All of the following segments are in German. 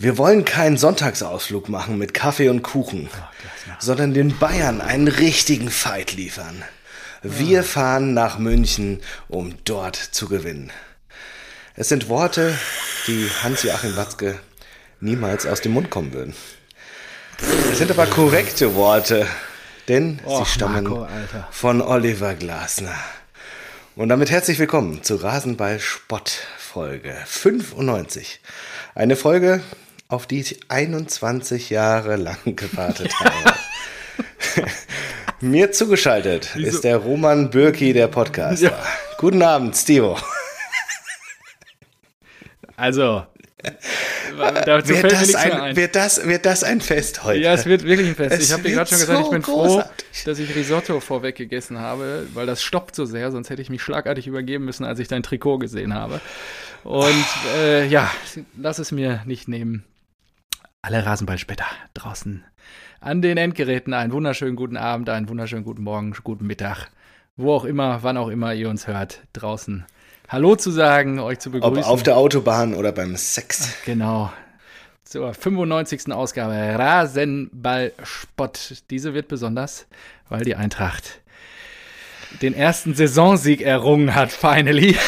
Wir wollen keinen Sonntagsausflug machen mit Kaffee und Kuchen, sondern den Bayern einen richtigen Fight liefern. Wir fahren nach München, um dort zu gewinnen. Es sind Worte, die Hans-Joachim Watzke niemals aus dem Mund kommen würden. Es sind aber korrekte Worte, denn Och, sie stammen Marco, von Oliver Glasner. Und damit herzlich willkommen zu Rasenball Spott Folge 95. Eine Folge, auf die ich 21 Jahre lang gewartet habe. Mir zugeschaltet ist der Roman Bürki, der Podcaster. Ja. Guten Abend, Stevo. Also, dazu Wird das, ein, wird, das, wird das ein Fest heute? Ja, es wird wirklich ein Fest. Es ich habe dir gerade schon gesagt, so ich bin großartig. froh, dass ich Risotto vorweg gegessen habe, weil das stoppt so sehr, sonst hätte ich mich schlagartig übergeben müssen, als ich dein Trikot gesehen habe. Und äh, ja, lass es mir nicht nehmen. Alle Rasenballspätter draußen an den Endgeräten einen wunderschönen guten Abend, einen wunderschönen guten Morgen, guten Mittag, wo auch immer, wann auch immer ihr uns hört, draußen Hallo zu sagen, euch zu Ob begrüßen. auf der Autobahn oder beim Sex. Genau. Zur 95. Ausgabe Rasenballspott. Diese wird besonders, weil die Eintracht den ersten Saisonsieg errungen hat, finally.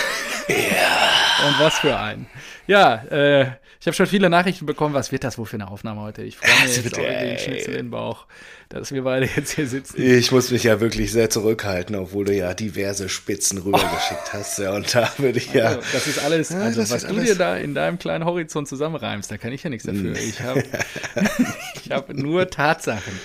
Ja. Und was für ein. Ja, äh, ich habe schon viele Nachrichten bekommen. Was wird das wohl für eine Aufnahme heute? Ich freue mich jetzt auch wie ey. den Schnitzel in den Bauch, dass wir beide jetzt hier sitzen. Ich muss mich ja wirklich sehr zurückhalten, obwohl du ja diverse Spitzen rübergeschickt hast. Ja, und da würde ich ja. Also, das ist alles, Ja, also was ist du alles- dir da in deinem kleinen Horizont zusammenreimst, da kann ich ja nichts dafür. Ich habe hab nur Tatsachen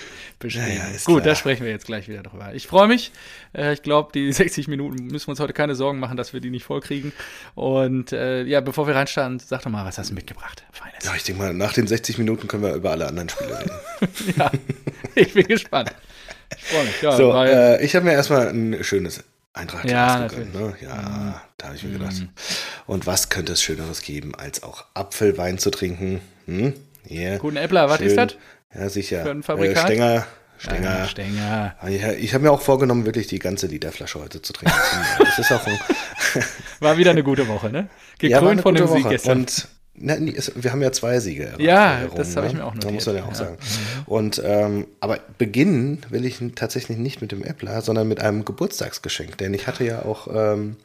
beschrieben. Ja, ja, Gut, klar. da sprechen wir jetzt gleich wieder drüber. Ich freue mich. Äh, Ich glaube, die 60 Minuten müssen wir uns heute keine Sorgen machen, dass wir die nicht vollkriegen. Und äh, ja, bevor wir reinstarten, sag doch mal, was hast du mitgebracht? Feines. Ja, ich denke mal, nach den 60 Minuten können wir über alle anderen Spiele reden. Ja, ich bin gespannt. Ich freue mich. Ja, So, äh, ich habe mir erstmal ein schönes Eintracht Ja, gegönnt. Ne? Ja, da habe ich mir gedacht. Und was könnte es Schöneres geben, als auch Apfelwein zu trinken? Hm? Yeah. Guten Äppler, was ist das? Ja, sicher. Für ein Fabrikat? Äh, Stenger. Stenger. Ah, Stenger. Ich, ich habe mir auch vorgenommen, wirklich die ganze Literflasche heute zu trinken. Das ist auch ein, War wieder eine gute Woche, ne? ja, Gekrönt von dem gute Sieg Woche. gestern. Und na, wir haben ja zwei Siege. Ja, errungen, das habe ich ne? mir auch Da muss man ja notiert, auch ja. sagen. Und, ähm, aber beginnen will ich tatsächlich nicht mit dem Äppler, sondern mit einem Geburtstagsgeschenk. Denn ich hatte ja auch ähm,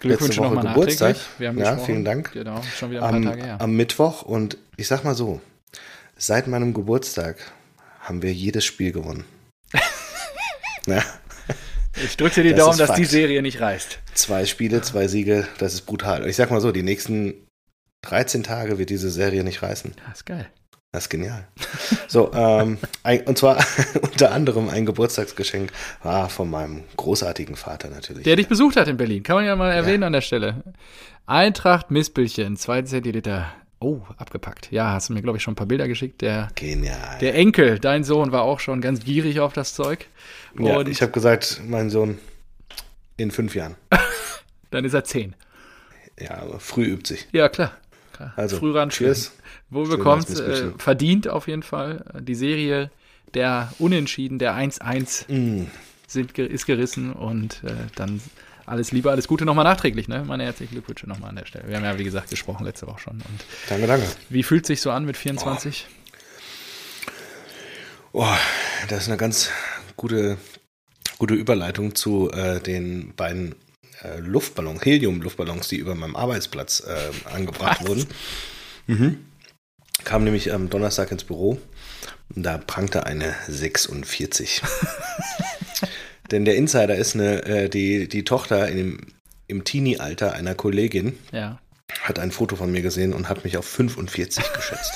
Glückwünsche letzte Woche Geburtstag. Wir haben ja, gesprochen. vielen Dank. Genau, schon wieder ein Am, paar Tage her. am Mittwoch. Und ich sag mal so, seit meinem Geburtstag haben wir jedes Spiel gewonnen. ja, Ich drücke dir die das Daumen, dass die Fakt. Serie nicht reißt. zwei Spiele, zwei Siege, das ist brutal. Und ich sag mal so, die nächsten 13 Tage wird diese Serie nicht reißen. Das ist geil. Das ist genial. So, ähm, ein, und zwar unter anderem ein Geburtstagsgeschenk war von meinem großartigen Vater natürlich. Der dich besucht hat in Berlin, kann man ja mal erwähnen an der Stelle. Eintracht Mispelchen, 2 Zentiliter. Oh, abgepackt. Ja, hast du mir, glaube ich, schon ein paar Bilder geschickt. Der, Genial. der Enkel, dein Sohn, war auch schon ganz gierig auf das Zeug. ja, Und ich habe gesagt, mein Sohn in fünf Jahren. dann ist er 10. Ja, aber früh übt sich. Ja, klar. klar. Also, Früh ran. cheers. Wo bekommt äh, verdient auf jeden Fall. Die Serie der Unentschieden, der 1-1 Mm. sind, ist gerissen und äh, dann alles Liebe, alles Gute nochmal nachträglich, ne? Meine herzlichen Glückwünsche nochmal an der Stelle. Wir haben ja, wie gesagt, gesprochen letzte Woche schon. Und Danke, danke. wie fühlt sich so an mit 24? Oh, das ist eine ganz gute, gute Überleitung zu äh, den beiden äh, Luftballons, Helium-Luftballons, die über meinem Arbeitsplatz äh, angebracht Was? wurden. Mhm. Kam nämlich am Donnerstag ins Büro und da prangte eine 46. Denn der Insider ist eine, äh, die, die Tochter in dem, im Teenie-Alter einer Kollegin, Ja. hat ein Foto von mir gesehen und hat mich auf 45 geschätzt.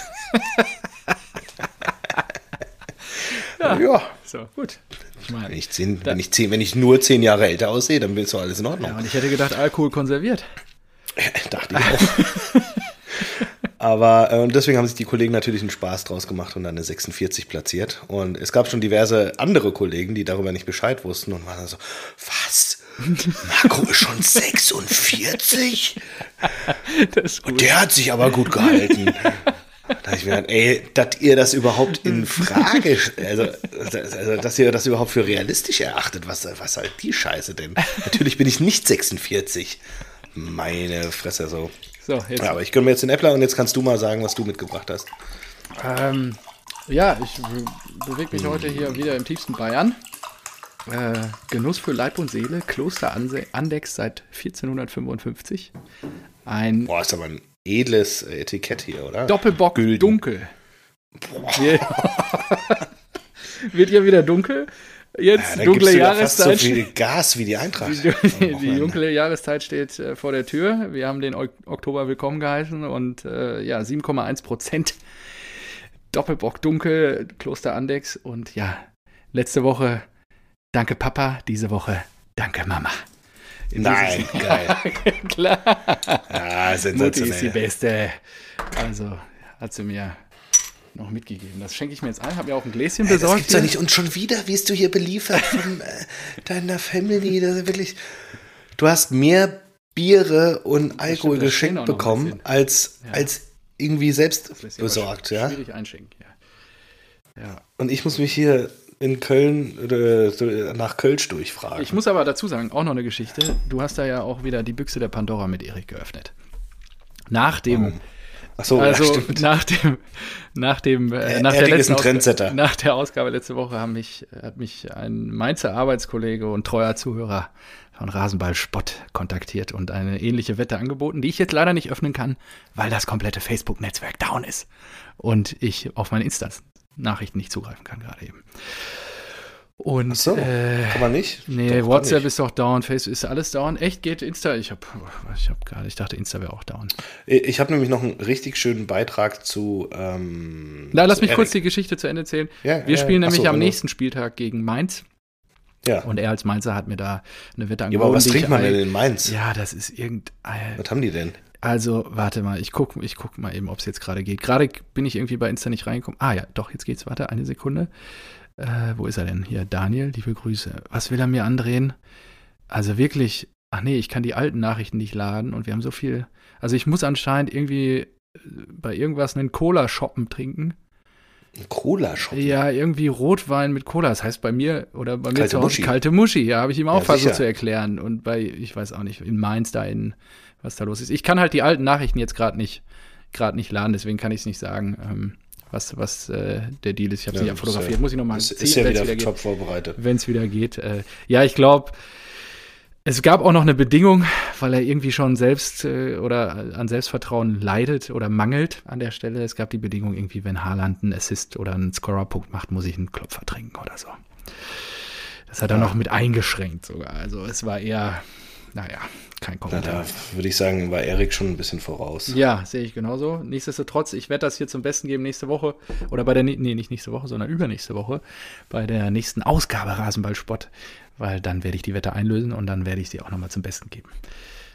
Ja. ja. So, gut. Ich meine, Wenn ich, zehn, wenn, ich zehn, wenn ich nur zehn Jahre älter aussehe, dann ist doch alles in Ordnung. ja, und ich hätte gedacht, Alkohol konserviert. Dachte ich auch. Aber äh, und deswegen haben sich die Kollegen natürlich einen Spaß draus gemacht und dann eine 46 platziert. Und es gab schon diverse andere Kollegen, die darüber nicht Bescheid wussten und waren dann so, was? Marco ist schon 46? Das ist gut. Der hat sich aber gut gehalten. Da hab ich mir gedacht, ey, dass ihr das überhaupt in Frage, also, also dass ihr das überhaupt für realistisch erachtet, was, was halt die Scheiße denn? Natürlich bin ich nicht 46. Meine Fresse so. So, jetzt. Ja, aber ich gönne mir jetzt den Äppler und jetzt kannst du mal sagen, was du mitgebracht hast. Ähm, ja, ich bewege mich heute hier wieder im tiefsten Bayern. Äh, Genuss für Leib und Seele, Kloster Andex seit 1455. Ein Boah, ist aber ein edles Etikett hier, oder? Doppelbock Gülden. dunkel. Boah. Wird ja wieder dunkel. Jetzt ja, dunkle Jahreszeit. so viel Gas wie die Eintracht. Die, die dunkle Jahreszeit steht äh, vor der Tür. Wir haben den Oktober willkommen geheißen und äh, ja, 7,1 Prozent Doppelbock dunkel, Kloster Andex und ja, letzte Woche danke Papa, diese Woche danke Mama. In Nein, geil. Klar. Ja, sensationell. Mutti ist die Beste. Also hat sie mir noch mitgegeben. Das schenke ich mir jetzt ein. Habe mir auch ein Gläschen hey, besorgt. Das gibt's doch nicht. Und schon wieder wirst du hier beliefert von äh, deiner Family. Das ist wirklich. Du hast mehr Biere und Alkohol stimmt, geschenkt bekommen, als, ja. als irgendwie selbst besorgt. Ja? Schwierig einschenken, ja. ja. Und ich muss mich hier in Köln äh, nach Kölsch durchfragen. Ich muss aber dazu sagen, auch noch eine Geschichte. Du hast da ja auch wieder die Büchse der Pandora mit Erik geöffnet. Nach dem, oh. Ach so, also ja, nach dem, nach dem, äh, nach, der letzten Ausgabe, nach der Ausgabe letzte Woche haben mich, hat mich ein Mainzer Arbeitskollege und treuer Zuhörer von Rasenball Spott kontaktiert und eine ähnliche Wette angeboten, die ich jetzt leider nicht öffnen kann, weil das komplette Facebook-Netzwerk down ist und ich auf meine Insta-Nachrichten nicht zugreifen kann gerade eben. Und, Ach so, äh, kann man nicht? Nee, Doch, WhatsApp nicht. ist doch down, Facebook ist alles down. Echt, geht Insta? Ich hab, ich hab gerade, ich dachte, Insta wäre auch down. Ich habe nämlich noch einen richtig schönen Beitrag zu. Ähm, Na, lass mich Eric. kurz die Geschichte zu Ende zählen. Ja, Wir ja, spielen nämlich so, am nächsten Spieltag gegen Mainz. Ja. Und er als Mainzer hat mir da eine Wette angeboten. Ja, aber was trinkt man denn in Mainz? Ja, das ist irgendein. Was haben die denn? Also, warte mal, ich gucke ich guck mal eben, ob es jetzt gerade geht. Gerade bin ich irgendwie bei Insta nicht reingekommen. Ah ja, doch, jetzt geht's. Warte, eine Sekunde. Äh, wo ist er denn? Hier, Daniel, liebe Grüße. Was will er mir andrehen? Also wirklich, ach nee, ich kann die alten Nachrichten nicht laden und wir haben so viel. Also ich muss anscheinend irgendwie äh, bei irgendwas einen Cola shoppen trinken. Cola shoppen? Ja, irgendwie Rotwein mit Cola. Das heißt bei mir oder bei mir kalte zu Hause Muschi. kalte Muschi. Ja, habe ich ihm auch ja, versucht zu erklären. Und bei, ich weiß auch nicht, in Mainz da in, was da los ist. Ich kann halt die alten Nachrichten jetzt gerade nicht, gerade nicht laden, deswegen kann ich es nicht sagen. Ähm, was, was äh, der Deal ist. Ich habe es ja, nicht fotografiert. Muss ich nochmal ziehen, ist ja wieder, wieder top vorbereitet. Wenn es wieder geht. Äh, ja, ich glaube, es gab auch noch eine Bedingung, weil er irgendwie schon selbst äh, oder an Selbstvertrauen leidet oder mangelt an der Stelle. Es gab die Bedingung irgendwie, wenn Haaland einen Assist oder einen Scorer-Punkt macht, muss ich einen Klopfer trinken oder so. Das hat er ja. noch mit eingeschränkt sogar. Also es war eher, naja, kein Kommentar. Na, da würde ich sagen, war Erik schon ein bisschen voraus. Ja, sehe ich genauso. Nichtsdestotrotz, ich werde das hier zum Besten geben nächste Woche oder bei der, nee, nicht nächste Woche, sondern übernächste Woche bei der nächsten Ausgabe Rasenballsport, weil dann werde ich die Wette einlösen und dann werde ich sie auch nochmal zum Besten geben.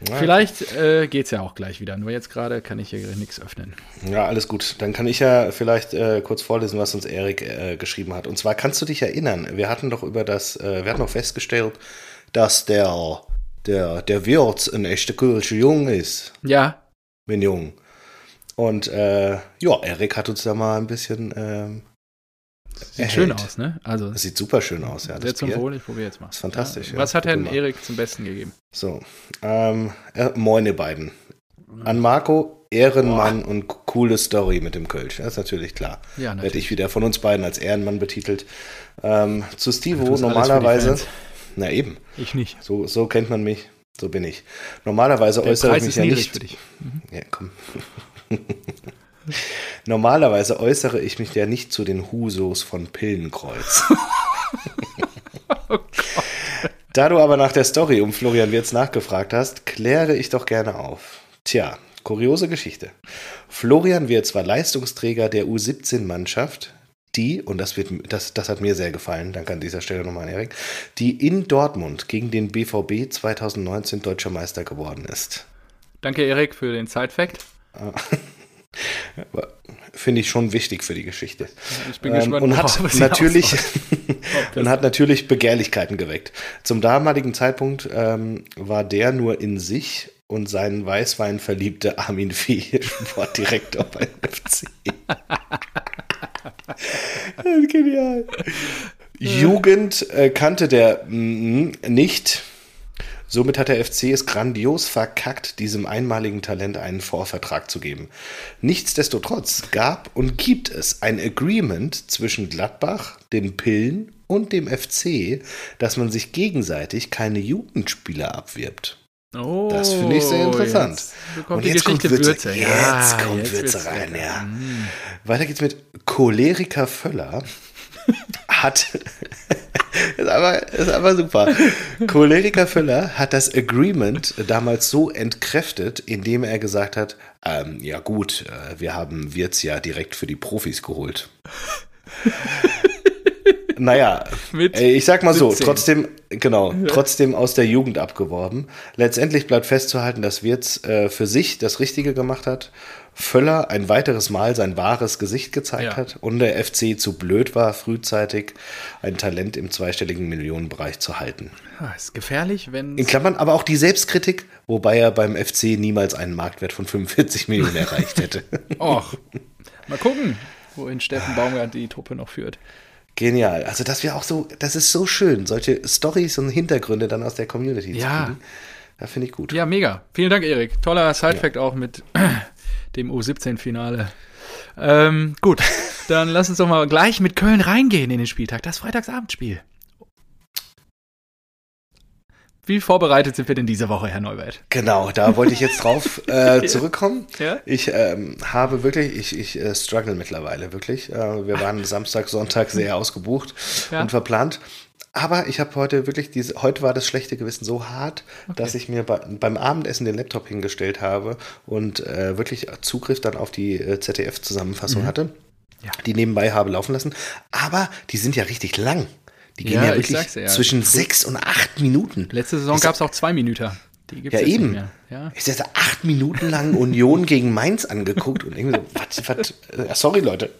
Ja, vielleicht äh, geht es ja auch gleich wieder. Nur jetzt gerade kann ich hier nichts öffnen. Ja, alles gut. Dann kann ich ja vielleicht äh, kurz vorlesen, was uns Erik äh, geschrieben hat. Und zwar kannst du dich erinnern, wir hatten doch über das, äh, wir hatten noch festgestellt, dass der der, der Wirt ein echter Kölsche Jung ist. Ja. Bin jung. Und äh, ja, Erik hat uns da mal ein bisschen. Ähm, sieht erhält. schön aus, ne? Also, das sieht super schön aus, ja. Sehr zum Wohl, ich probiere jetzt mal. Das ist fantastisch. Ja. Ja. Was hat denn Erik zum Besten gegeben? So, ähm, äh, moin ihr beiden. An Marco, Ehrenmann Boah. und coole Story mit dem Kölsch. Das ist natürlich klar. Ja, natürlich. Werde ich wieder von uns beiden als Ehrenmann betitelt. Ähm, zu Stivo normalerweise. Na eben. Ich nicht. So, so kennt man mich. So bin ich. Normalerweise Der äußere Preis ich mich ja nicht. Mhm. Ja, komm. Normalerweise äußere ich mich ja nicht zu den Husos von Pillenkreuz. oh da du aber nach der Story um Florian Wirz nachgefragt hast, kläre ich doch gerne auf. Tja, kuriose Geschichte. Florian Wirz war Leistungsträger der U17-Mannschaft, die, und das, wird, das, das hat mir sehr gefallen, danke an dieser Stelle nochmal an Erik, die in Dortmund gegen den BVB 2019 deutscher Meister geworden ist. Danke, Erik, für den Side-Fact. Finde ich schon wichtig für die Geschichte. Ich bin ähm, gespannt, und hat natürlich und hat natürlich Begehrlichkeiten geweckt. Zum damaligen Zeitpunkt ähm, war der nur in sich und sein Weißwein verliebte Armin Fee Sportdirektor beim FC. Das ist genial. Jugend äh, kannte der mm, nicht. Somit hat der FC es grandios verkackt, diesem einmaligen Talent einen Vorvertrag zu geben. Nichtsdestotrotz gab und gibt es ein Agreement zwischen Gladbach, den Pillen und dem FC, dass man sich gegenseitig keine Jugendspieler abwirbt. Oh, Das finde ich sehr interessant. Jetzt Und jetzt kommt Würze. Würze. Jetzt Ja, kommt jetzt Würze rein, ja. Mm. Weiter geht's mit Choleriker Völler. hat. ist, aber, ist aber super. Choleriker Völler hat das Agreement damals so entkräftet, indem er gesagt hat: ähm, Ja, gut, äh, wir haben Wirtz ja direkt für die Profis geholt. Naja, Mit äh, ich sag mal so, 17. trotzdem, genau, trotzdem aus der Jugend abgeworben. Letztendlich bleibt festzuhalten, dass Wirtz äh, für sich das Richtige gemacht hat, Völler ein weiteres Mal sein wahres Gesicht gezeigt Ja. hat und der FC zu blöd war, frühzeitig ein Talent im zweistelligen Millionenbereich zu halten. Ah, ist gefährlich, wenn. In Klammern aber auch die Selbstkritik, wobei er beim FC niemals einen Marktwert von 45 Millionen erreicht hätte. Och, mal gucken, wohin Steffen Baumgart die Truppe noch führt. Genial. Also, dass wir auch so, das ist so schön, solche Stories und Hintergründe dann aus der Community Ja. zu kriegen. Da finde ich gut. Ja, mega. Vielen Dank, Erik. Toller Sidefact auch mit dem U17-Finale. Ähm, gut, dann lass uns doch mal gleich mit Köln reingehen in den Spieltag. Das Freitagsabendspiel. Wie vorbereitet sind wir denn diese Woche, Herr Neubert? Genau, da wollte ich jetzt drauf äh, zurückkommen. Ja? Ich ähm, habe wirklich, ich, ich äh, struggle mittlerweile wirklich. Äh, wir waren Samstag, Sonntag sehr ausgebucht Ja. und verplant. Aber ich habe heute wirklich diese, heute war das schlechte Gewissen so hart, dass ich mir bei, beim Abendessen den Laptop hingestellt habe und äh, wirklich Zugriff dann auf die äh, ZDF-Zusammenfassung hatte, Mhm. Ja. die nebenbei habe laufen lassen. Aber die sind ja richtig lang. Die gehen Ja, ja, ich wirklich ja. zwischen sechs und acht Minuten. Letzte Saison gab es auch zwei Minuten. Ja, eben. Ja. Ich hätte acht Minuten lang Union gegen Mainz angeguckt und irgendwie so, was, was, äh, sorry Leute.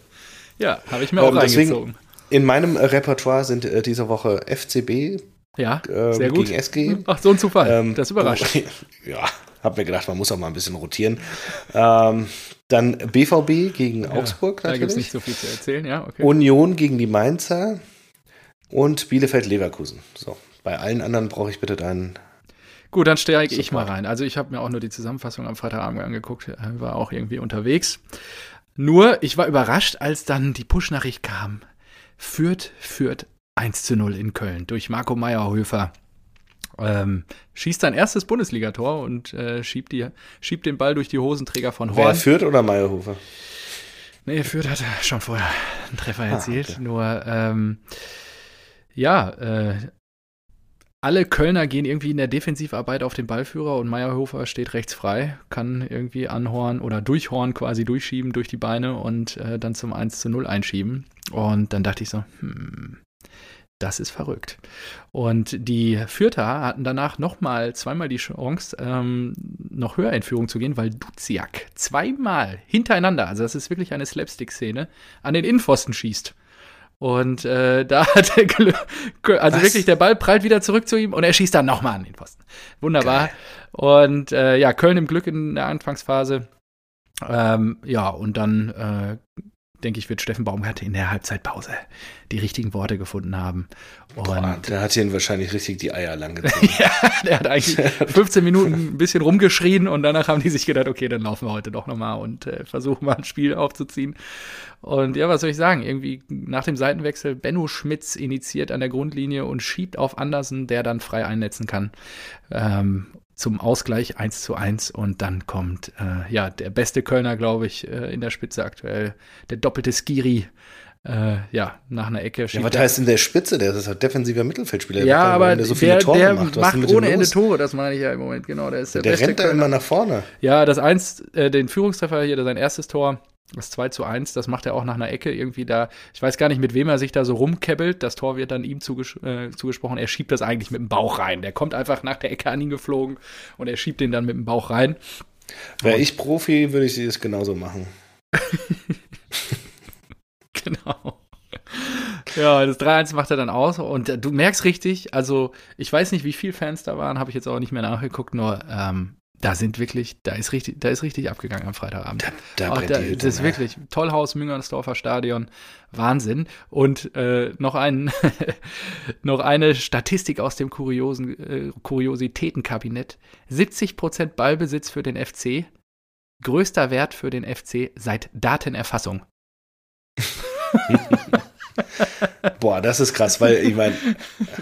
Ja, habe ich mir auch Ähm, reingezogen. in meinem äh, Repertoire sind äh, diese Woche FCB Ja, ähm, sehr gut. gegen SG. Ach, so ein Zufall. Ähm, das überrascht. Ja, hab mir gedacht, man muss auch mal ein bisschen rotieren. Ähm, dann BVB gegen Augsburg da gibt es natürlich. nicht so viel zu erzählen, ja, okay. Union gegen die Mainzer und Bielefeld-Leverkusen. So, bei allen anderen brauche ich bitte deinen. Gut, dann steige ich mal rein. Also ich habe mir auch nur die Zusammenfassung am Freitagabend angeguckt, äh, war auch irgendwie unterwegs. Nur, ich war überrascht, als dann die Push-Nachricht kam. Führt, führt 1 zu 0 in Köln durch Marco Meyerhöfer. Ähm, schießt sein erstes Bundesligator und äh, schiebt, die, schiebt den Ball durch die Hosenträger von Wer Horn. führt oder Meyerhofer? Nee, Fürth hatte schon vorher einen Treffer erzielt. Ah, okay. Nur, ähm, ja, äh, alle Kölner gehen irgendwie in der Defensivarbeit auf den Ballführer und Meyerhofer steht rechts frei, kann irgendwie an Horn oder durch Horn quasi durchschieben durch die Beine und äh, dann zum 1 zu 0 einschieben. Und dann dachte ich so, hm, das ist verrückt. Und die Fürther hatten danach nochmal zweimal die Chance, ähm, noch höher in Führung zu gehen, weil Duziak zweimal hintereinander, also das ist wirklich eine Slapstick-Szene, an den Innenpfosten schießt. Und äh, da hat er, Glück- also Was? wirklich, der Ball prallt wieder zurück zu ihm und er schießt dann nochmal an den Pfosten. Wunderbar. Geil. Und äh, ja, Köln im Glück in der Anfangsphase. Ähm, ja, und dann äh, denke ich, wird Steffen Baumgart in der Halbzeitpause die richtigen Worte gefunden haben. Und Boah, der hat ihn wahrscheinlich richtig die Eier lang gezogen. ja, der hat eigentlich 15 Minuten ein bisschen rumgeschrien und danach haben die sich gedacht, okay, dann laufen wir heute doch nochmal und äh, versuchen mal ein Spiel aufzuziehen. Und ja, was soll ich sagen? Irgendwie nach dem Seitenwechsel, Benno Schmitz initiiert an der Grundlinie und schiebt auf Andersen, der dann frei einnetzen kann. Ähm, zum Ausgleich 1 zu 1 und dann kommt äh, ja der beste Kölner, glaube ich, äh, in der Spitze aktuell, der doppelte Skiri. Äh, ja, nach einer Ecke Ja, was heißt denn der Spitze? Der ist halt defensiver Mittelfeldspieler. ja, aber der so viele der, Tore der macht. Macht ohne Ende? Tore, das meine ich ja im Moment, genau. Der ist der, Der rennt da immer nach vorne. Ja, das eins, äh, den Führungstreffer hier, sein erstes Tor, das 2 zu 1, das macht er auch nach einer Ecke irgendwie da. Ich weiß gar nicht, mit wem er sich da so rumkebbelt. Das Tor wird dann ihm zuges äh, zugesprochen. Er schiebt das eigentlich mit dem Bauch rein. Der kommt einfach nach der Ecke an ihn geflogen und er schiebt den dann mit dem Bauch rein. Wäre ich Profi, würde ich das genauso machen. Genau. Ja, das 3-1 macht er dann aus und äh, du merkst richtig, also ich weiß nicht, wie viele Fans da waren, habe ich jetzt auch nicht mehr nachgeguckt, nur ähm, da sind wirklich, da ist richtig, da ist richtig abgegangen am Freitagabend. Da, da Auch da, die Hütte, das ist ne? wirklich Tollhaus Müngersdorfer Stadion, Wahnsinn. Und äh, noch ein, noch eine Statistik aus dem kuriosen äh, Kuriositätenkabinett: 70% Ballbesitz für den FC, größter Wert für den FC seit Datenerfassung. Boah, das ist krass, weil ich meine,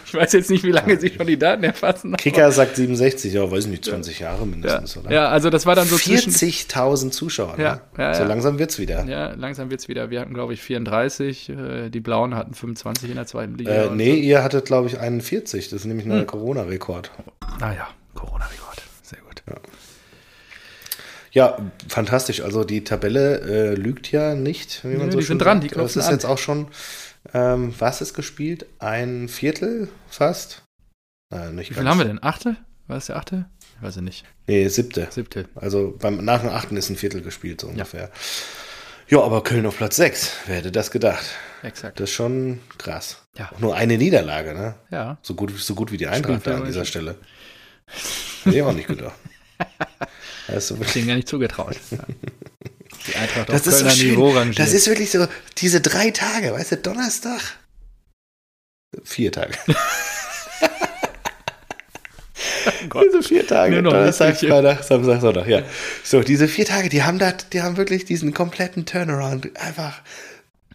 Ich weiß jetzt nicht, wie lange sie schon die Daten erfassen. Kicker sagt 67, ja, weiß nicht, 20 Jahre mindestens, ja. oder? ja, also das war dann so zwischen. 40.000 Zuschauer, ne? Ja, ja, So ja. langsam wird's wieder. Ja, langsam wird's wieder. Wir hatten, glaube ich, 34. Äh, die Blauen hatten 25 in der zweiten Liga. Äh, nee, ihr hattet, glaube ich, 41. Das ist nämlich neuer Corona-Rekord. Naja, Corona-Rekord. Sehr gut. Ja, fantastisch. Also die Tabelle äh, lügt ja nicht, wie man Nö, so die schön sind dran, die Das ist an. jetzt auch schon, ähm, was ist gespielt? Ein Viertel fast? Äh, nicht Wie viel ganz. haben wir denn? Achte? War es der achte? Ich weiß es nicht. Nee, siebte. Siebte. Also beim, nach dem achten ist ein Viertel gespielt, so ungefähr. Ja, aber Köln auf Platz 6. Wer hätte das gedacht? Exakt. Das ist schon krass. Ja. Auch nur eine Niederlage, ne? Ja. So gut, so gut wie die Eintracht da an dieser. Stelle. Hätte ich auch nicht gedacht. Also, Den gar nicht zugetraut. Ja. Die Eintracht das auf ist so Kölner Niveau schön. rangiert. Das ist wirklich so, diese drei Tage, weißt du, Donnerstag, vier Tage. diese vier Tage, Donnerstag. Freitag, Samstag, Sonntag, ja. So, diese vier Tage, die haben da, die haben wirklich diesen kompletten Turnaround, einfach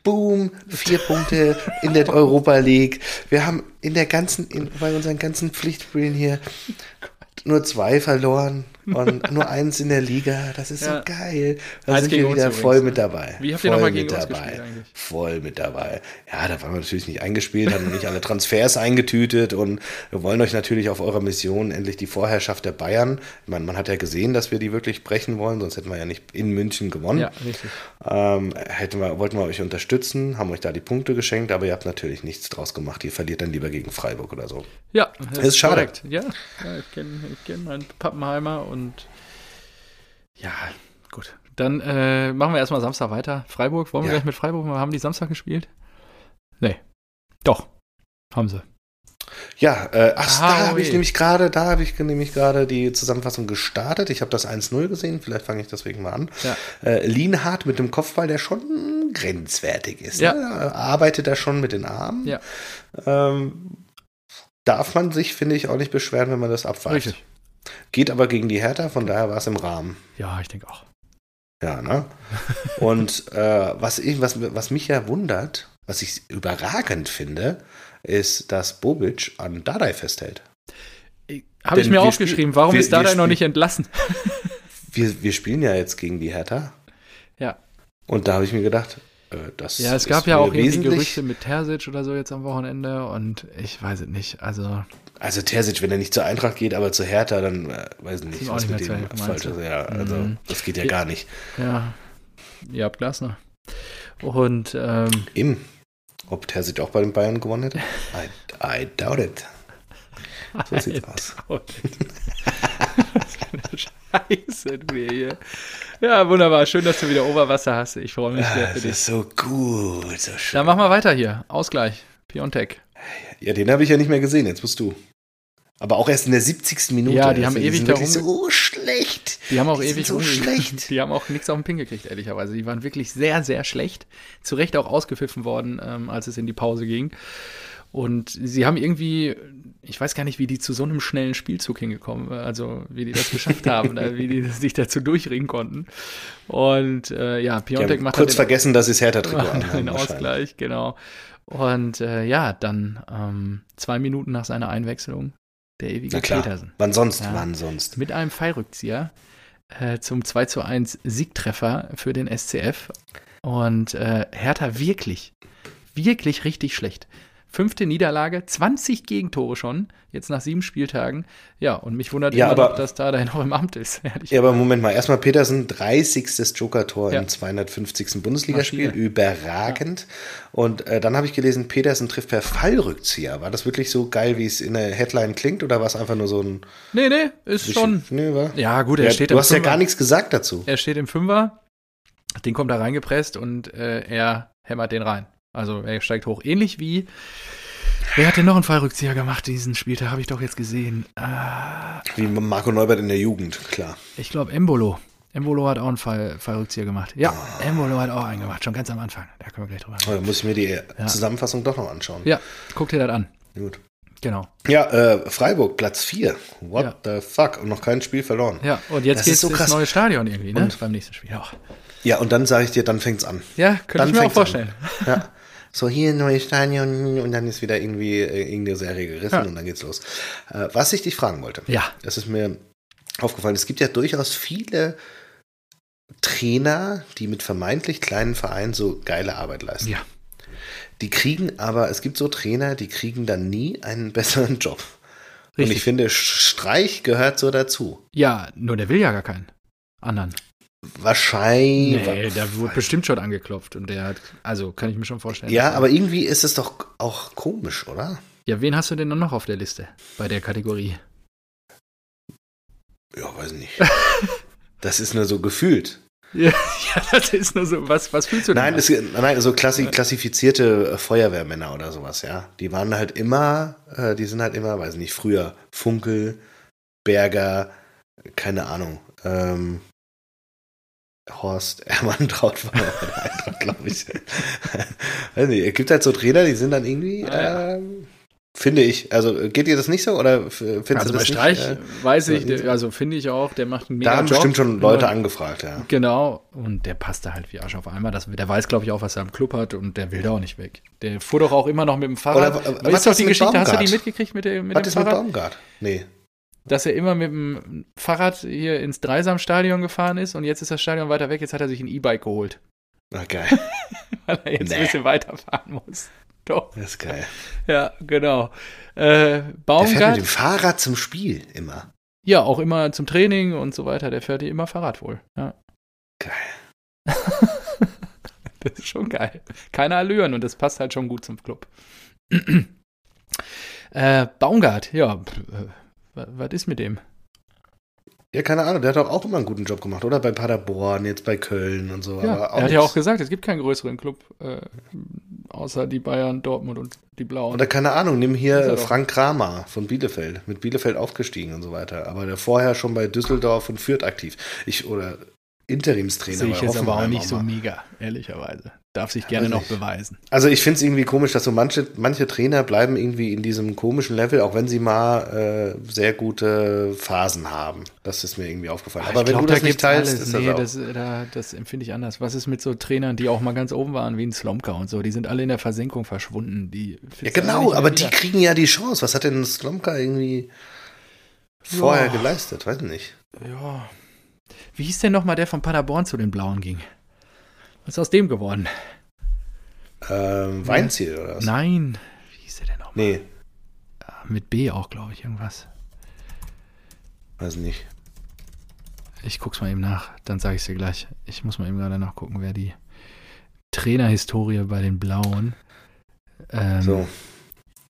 Boom, vier Punkte in der Europa League. Wir haben in der ganzen, in, bei unseren ganzen Pflichtspielen hier nur zwei verloren und nur eins in der Liga. Das ist Ja. so geil. Da sind wir wieder übrigens, voll ne? mit dabei. Wie habt ihr nochmal gegen dabei. eigentlich? Voll mit dabei. Ja, da waren wir natürlich nicht eingespielt, haben nicht alle Transfers eingetütet und wir wollen euch natürlich auf eurer Mission endlich die Vorherrschaft der Bayern. Ich meine, man hat ja gesehen, dass wir die wirklich brechen wollen, sonst hätten wir ja nicht in München gewonnen. Ja, richtig. Ähm, hätten wir, wollten wir euch unterstützen, haben euch da die Punkte geschenkt, aber ihr habt natürlich nichts draus gemacht. Ihr verliert dann lieber gegen Freiburg oder so. Ja, das ist schade. korrekt. Ja, ja ich kenne kenn meinen Pappenheimer und ja, gut. Dann äh, machen wir erstmal Samstag weiter. Freiburg, wollen wir Ja. gleich mit Freiburg mal, haben die Samstag gespielt? Nee. Doch. Haben sie. Ja, äh, ach, Ah, da habe ich ui. nämlich gerade, da habe ich nämlich gerade die Zusammenfassung gestartet. Ich habe das 1-0 gesehen, vielleicht fange ich deswegen mal an. Ja. Äh, Lienhardt mit dem Kopfball, der schon grenzwertig ist. Ja. Ne? Er Arbeitet da schon mit den Armen. Ja. Ähm, darf man sich, finde ich, auch nicht beschweren, wenn man das abweicht. Richtig. Geht aber gegen die Hertha, von daher war es im Rahmen. Ja, ich denke auch. Ja, ne? Und äh, was, ich, was, was mich ja wundert, was ich überragend finde, ist, dass Bobic an Dardai festhält. Habe ich mir aufgeschrieben. Warum wir- ist da wir denn noch nicht entlassen? Wir, wir spielen ja jetzt gegen die Hertha. Ja. Und da habe ich mir gedacht, äh, das Ja, es gab ja auch irgendwie. Gerüchte mit Terzic oder so jetzt am Wochenende und ich weiß es nicht. Also, Also Terzic, wenn er nicht zur Eintracht geht, aber zur Hertha, dann äh, weiß nicht, was mit dem falsch ist. Ja, also Mhm. das geht ja Ja. gar nicht. ja, ihr habt Glasner. Und ähm, Eben. Ob Terzic auch bei den Bayern gewonnen hätte? I, I doubt it. So sieht's aus. Was für eine Scheiße, du hier. Ja, wunderbar. Schön, dass du wieder Oberwasser hast. Ich freue mich sehr Ah, für das dich. ist so gut, so schön. Dann machen wir weiter hier. Ausgleich. Piontek. Ja, den habe ich ja nicht mehr gesehen, jetzt musst du. Aber auch erst in der 70. Minute. Ja, die Also haben ewig sind wirklich da so schlecht. Die haben auch Die sind ewig so schlecht. Die haben auch nichts auf den Pin gekriegt, ehrlicherweise. Die waren wirklich sehr, sehr schlecht. Zu Recht auch ausgepfiffen worden, ähm, als es in die Pause ging. Und sie haben irgendwie, ich weiß gar nicht, wie die zu so einem schnellen Spielzug hingekommen, äh, also wie die das geschafft haben, äh, wie die sich dazu durchringen konnten. Und äh, ja, Die Piontek macht kurz dann vergessen, dass das Hertha-Trikot den, anhaben. den. Ausgleich, genau. Und äh, ja, dann ähm, zwei Minuten nach seiner Einwechslung der ewige. Petersen Wann sonst? Ja. Wann sonst? mit einem Fallrückzieher äh, zum 2 zu 1 Siegtreffer für den SCF. Und äh, Hertha wirklich, wirklich richtig schlecht. Fünfte Niederlage, 20 Gegentore schon, jetzt nach sieben Spieltagen. Ja, und mich wundert Ja, immer aber- noch, dass da noch im Amt ist. ehrlich Ja, aber Moment mal. Erstmal Petersen, 30. Joker-Tor Ja. im 250. Bundesligaspiel. Überragend. Und äh, dann habe ich gelesen, Petersen trifft per Fallrückzieher. War das wirklich so geil, wie es in der Headline klingt? Oder war es einfach nur so ein. Nee, nee, ist schon. Nee, war? Ja, gut, er Ja, steht du im hast ja Fünfer. gar nichts gesagt dazu. Er steht im Fünfer, den kommt da reingepresst und äh, er hämmert den rein. Also er steigt hoch. Ähnlich wie Wer hat denn noch einen Fallrückzieher gemacht diesen Spieltag? Habe ich doch jetzt gesehen. Ah, Wie Marco Neubert in der Jugend, klar. ich glaube Embolo. Embolo hat auch einen Fall, Fallrückzieher gemacht. Ja, Embolo hat auch einen gemacht, schon ganz am Anfang. Da können wir gleich drüber reden. Da muss ich mir die Zusammenfassung doch noch anschauen. Ja, guck dir das an. Gut. Genau. Ja, äh, Freiburg, Platz 4. What the fuck? Und noch kein Spiel verloren. Ja, und jetzt geht's ist so ins neue Stadion irgendwie, ne? beim nächsten Spiel auch. Ja, und dann sage ich dir, dann fängt's an. Ja, könnte Dann ich mir auch vorstellen. An. Ja. So, hier ein neues Stadion und dann ist wieder irgendwie äh, irgendeine Serie gerissen Ja. und dann geht's los. Äh, was ich dich fragen wollte, Ja. das ist mir aufgefallen, es gibt ja durchaus viele Trainer, die mit vermeintlich kleinen Vereinen so geile Arbeit leisten. Ja. Die kriegen aber, es gibt so Trainer, die kriegen dann nie einen besseren Job. Und Richtig. ich finde, Streich gehört so dazu. Ja, nur der will ja gar keinen anderen. Wahrscheinlich. Nee, der wurde bestimmt schon angeklopft und der hat, also kann ich mir schon vorstellen. Ja, er- aber irgendwie ist es doch auch komisch, oder? Ja, wen hast du denn noch auf der Liste bei der Kategorie? Ja, weiß nicht. Das ist nur so gefühlt. Ja, ja das ist nur so, was, was fühlst du denn? Nein, es, nein so klassi klassifizierte äh, Feuerwehrmänner oder sowas, ja. Die waren halt immer, äh, die sind halt immer, weiß nicht, früher Funkel, Berger, keine Ahnung, ähm, Horst Ermantraut war noch bei der Eintracht, glaube ich. weiß nicht, es gibt halt so Trainer, die sind dann irgendwie, Ah, ähm, finde ich, also geht dir das nicht so oder findest also du bei das Streich nicht? Äh, weiß ich, der, also finde ich auch, der macht einen mega da haben Job. bestimmt schon Leute angefragt, ja. Genau, und der passt da halt wie Arsch auf einmal. Das, der weiß, glaube ich, auch, was er am Club hat und der will da auch nicht weg. Der fuhr doch auch immer noch mit dem Fahrrad. Oder, äh, was du doch ist die mit Geschichte, hast du die Baumgart? mitgekriegt mit, der, mit Was dem ist mit Fahrrad? Baumgart? Nee. Dass er immer mit dem Fahrrad hier ins Dreisamstadion gefahren ist und jetzt ist das Stadion weiter weg, jetzt hat er sich ein E-Bike geholt, Ah, geil. weil er jetzt Nee. ein bisschen weiterfahren muss. Doch, Das ist geil. ja, genau. Äh, Der fährt mit Baumgart, dem Fahrrad zum Spiel immer. ja, auch immer zum Training und so weiter, der fährt hier immer Fahrrad wohl. Ja. Geil. Das ist schon geil. Keine Allüren und das passt halt schon gut zum Club. äh, Baumgart, ja, äh, was ist mit dem? Ja, keine Ahnung, der hat doch auch immer einen guten Job gemacht, oder? Bei Paderborn, jetzt bei Köln und so. Ja, er hat ja auch gesagt, es gibt keinen größeren Club, äh, außer die Bayern, Dortmund und die Blauen. Oder keine Ahnung, nimm hier er. Frank Kramer von Bielefeld. Mit Bielefeld aufgestiegen und so weiter. Aber der vorher schon bei Düsseldorf und Fürth aktiv. Ich, oder Interimstrainer. Sehe ich jetzt aber auch nicht so mal. mega, ehrlicherweise. Darf sich gerne noch beweisen. Also ich finde es irgendwie komisch, dass so manche, manche Trainer bleiben irgendwie in diesem komischen Level, auch wenn sie mal äh, sehr gute Phasen haben. Das ist mir irgendwie aufgefallen. Aber Ich wenn glaub, du das da nicht teilst, alles. ist das nee, auch. das, da, das empfinde ich anders. Was ist mit so Trainern, die auch mal ganz oben waren, wie ein Slomka und so? Die sind alle in der Versenkung verschwunden. Die Ja, genau, aber die wieder. kriegen ja die Chance. Was hat denn Slomka irgendwie vorher Ja. geleistet? Weiß nicht. Ja. Wie hieß denn nochmal der von Paderborn zu den Blauen ging? Was ist aus dem geworden? Ähm, Weinziel oder was? Nein. Wie hieß der denn nochmal? Nee, Mit B auch, glaube ich, irgendwas. weiß nicht. Ich guck's mal eben nach, dann sage ich dir gleich. Ich muss mal eben gerade nachgucken, wer die Trainerhistorie bei den Blauen. Ähm, So,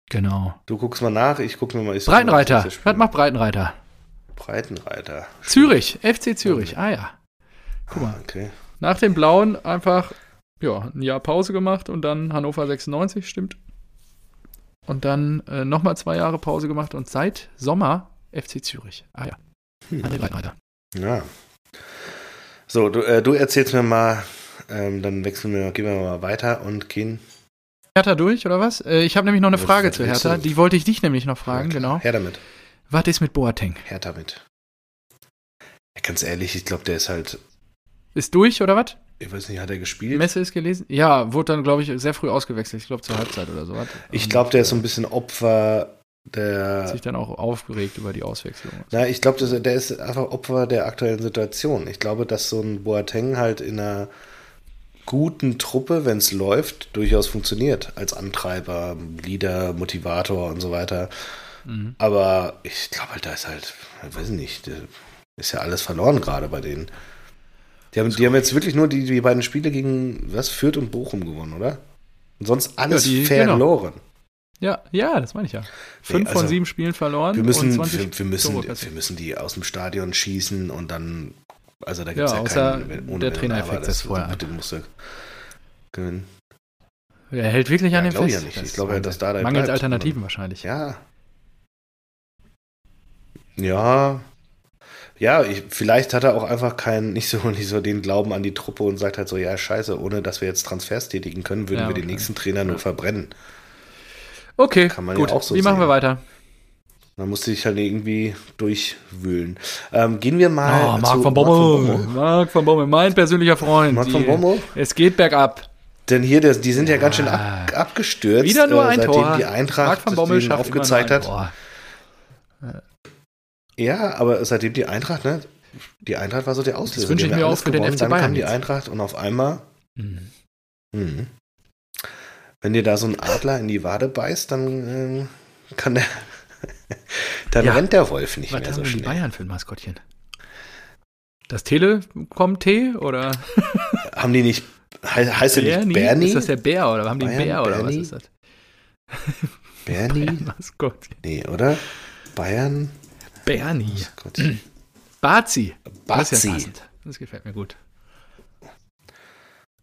Genau. du guckst mal nach, ich guck mir mal. ich Breitenreiter. Was macht Breitenreiter? Breitenreiter. Zürich. FC Zürich. Ah ja. Guck mal. Ah, Okay. Nach den Blauen einfach ja, ein Jahr Pause gemacht und dann Hannover 96, stimmt. Und dann äh, nochmal zwei Jahre Pause gemacht und seit Sommer FC Zürich. Ah ja. Hm. André. Ja. So, du, äh, du erzählst mir mal, ähm, dann wechseln wir, gehen wir mal weiter und gehen. Hertha durch, oder was? Äh, ich habe nämlich noch eine Was- Frage zu Hertha. Die wollte ich dich nämlich noch fragen, Ja, genau. Her damit. Was ist mit Boateng? Her damit. Ja, ganz ehrlich, ich glaube, der ist halt, Ist durch, oder was? ich weiß nicht, hat er gespielt? Messe ist gelesen? Ja, wurde dann, glaube ich, sehr früh ausgewechselt. Ich glaube zur Halbzeit oder so. Ich glaube, der ist so ein bisschen Opfer der. Hat sich dann auch aufgeregt über die Auswechslung. Na, ich glaube, der ist einfach Opfer der aktuellen Situation. Ich glaube, dass so ein Boateng halt in einer guten Truppe, wenn es läuft, durchaus funktioniert. Als Antreiber, Leader, Motivator und so weiter. Mhm. Aber ich glaube halt, da ist halt, ich weiß nicht, ist ja alles verloren gerade bei denen. Die haben, die haben jetzt wirklich nur die, die beiden Spiele gegen, was, Fürth und Bochum gewonnen, oder? Und sonst alles Ja, die- genau. verloren. Ja, ja, das meine ich ja. Fünf also, von sieben Spielen verloren. Wir müssen, und 20 wir, wir, müssen, wir müssen die aus dem Stadion schießen und dann, also da Ja, gibt es ja, außer keinen, der Trainereffekt Aber, setzt vorher das, den musst du gewinnen. Er hält wirklich an Ja, dem glaub ich fest. ja nicht. Das Ich glaube ja, Wahnsinn. dass da Mangels bleibt. Alternativen wahrscheinlich. Ja. Ja. Ja, ich, vielleicht hat er auch einfach keinen, nicht so, nicht so den Glauben an die Truppe und sagt halt so, ja, scheiße, ohne dass wir jetzt Transfers tätigen können, würden Ja, wir den nächsten Trainer nur verbrennen. Okay, Kann man ja gut. auch so Wie machen sehen. wir weiter? Man musste sich halt irgendwie durchwühlen. Ähm, gehen wir mal Oh, Marc zu von Bommel. Marc von Bommel, mein persönlicher Freund. Marc von Bommel? Es geht bergab. Denn hier, die sind ja, ganz schön ab, abgestürzt, Wieder nur äh, ein seitdem Tor. die Marc Eintracht von Bommel den schafft aufgezeigt hat. Tor. Ja, aber seitdem die Eintracht, ne? Die Eintracht war so der Auslöser. wünsche Die ich mir auch für den gewonnen, FC Dann Bayern kam die. Eintracht und auf einmal, Mhm. hm, wenn dir da so ein Adler in die Wade beißt, dann äh, kann der, dann Ja. rennt der Wolf nicht Was mehr haben so denn die schnell. Bayern für ein Maskottchen? Das Telekom-T oder Haben die nicht, he, heißt der nicht Bernie? Ist das der Bär oder haben die Bayern, Bär oder was Bernie? ist das? Bernie? Maskottchen. Nee, oder? Bayern? Bernie. Gott. Bazi. Das ist ja Bazi. Das gefällt mir gut.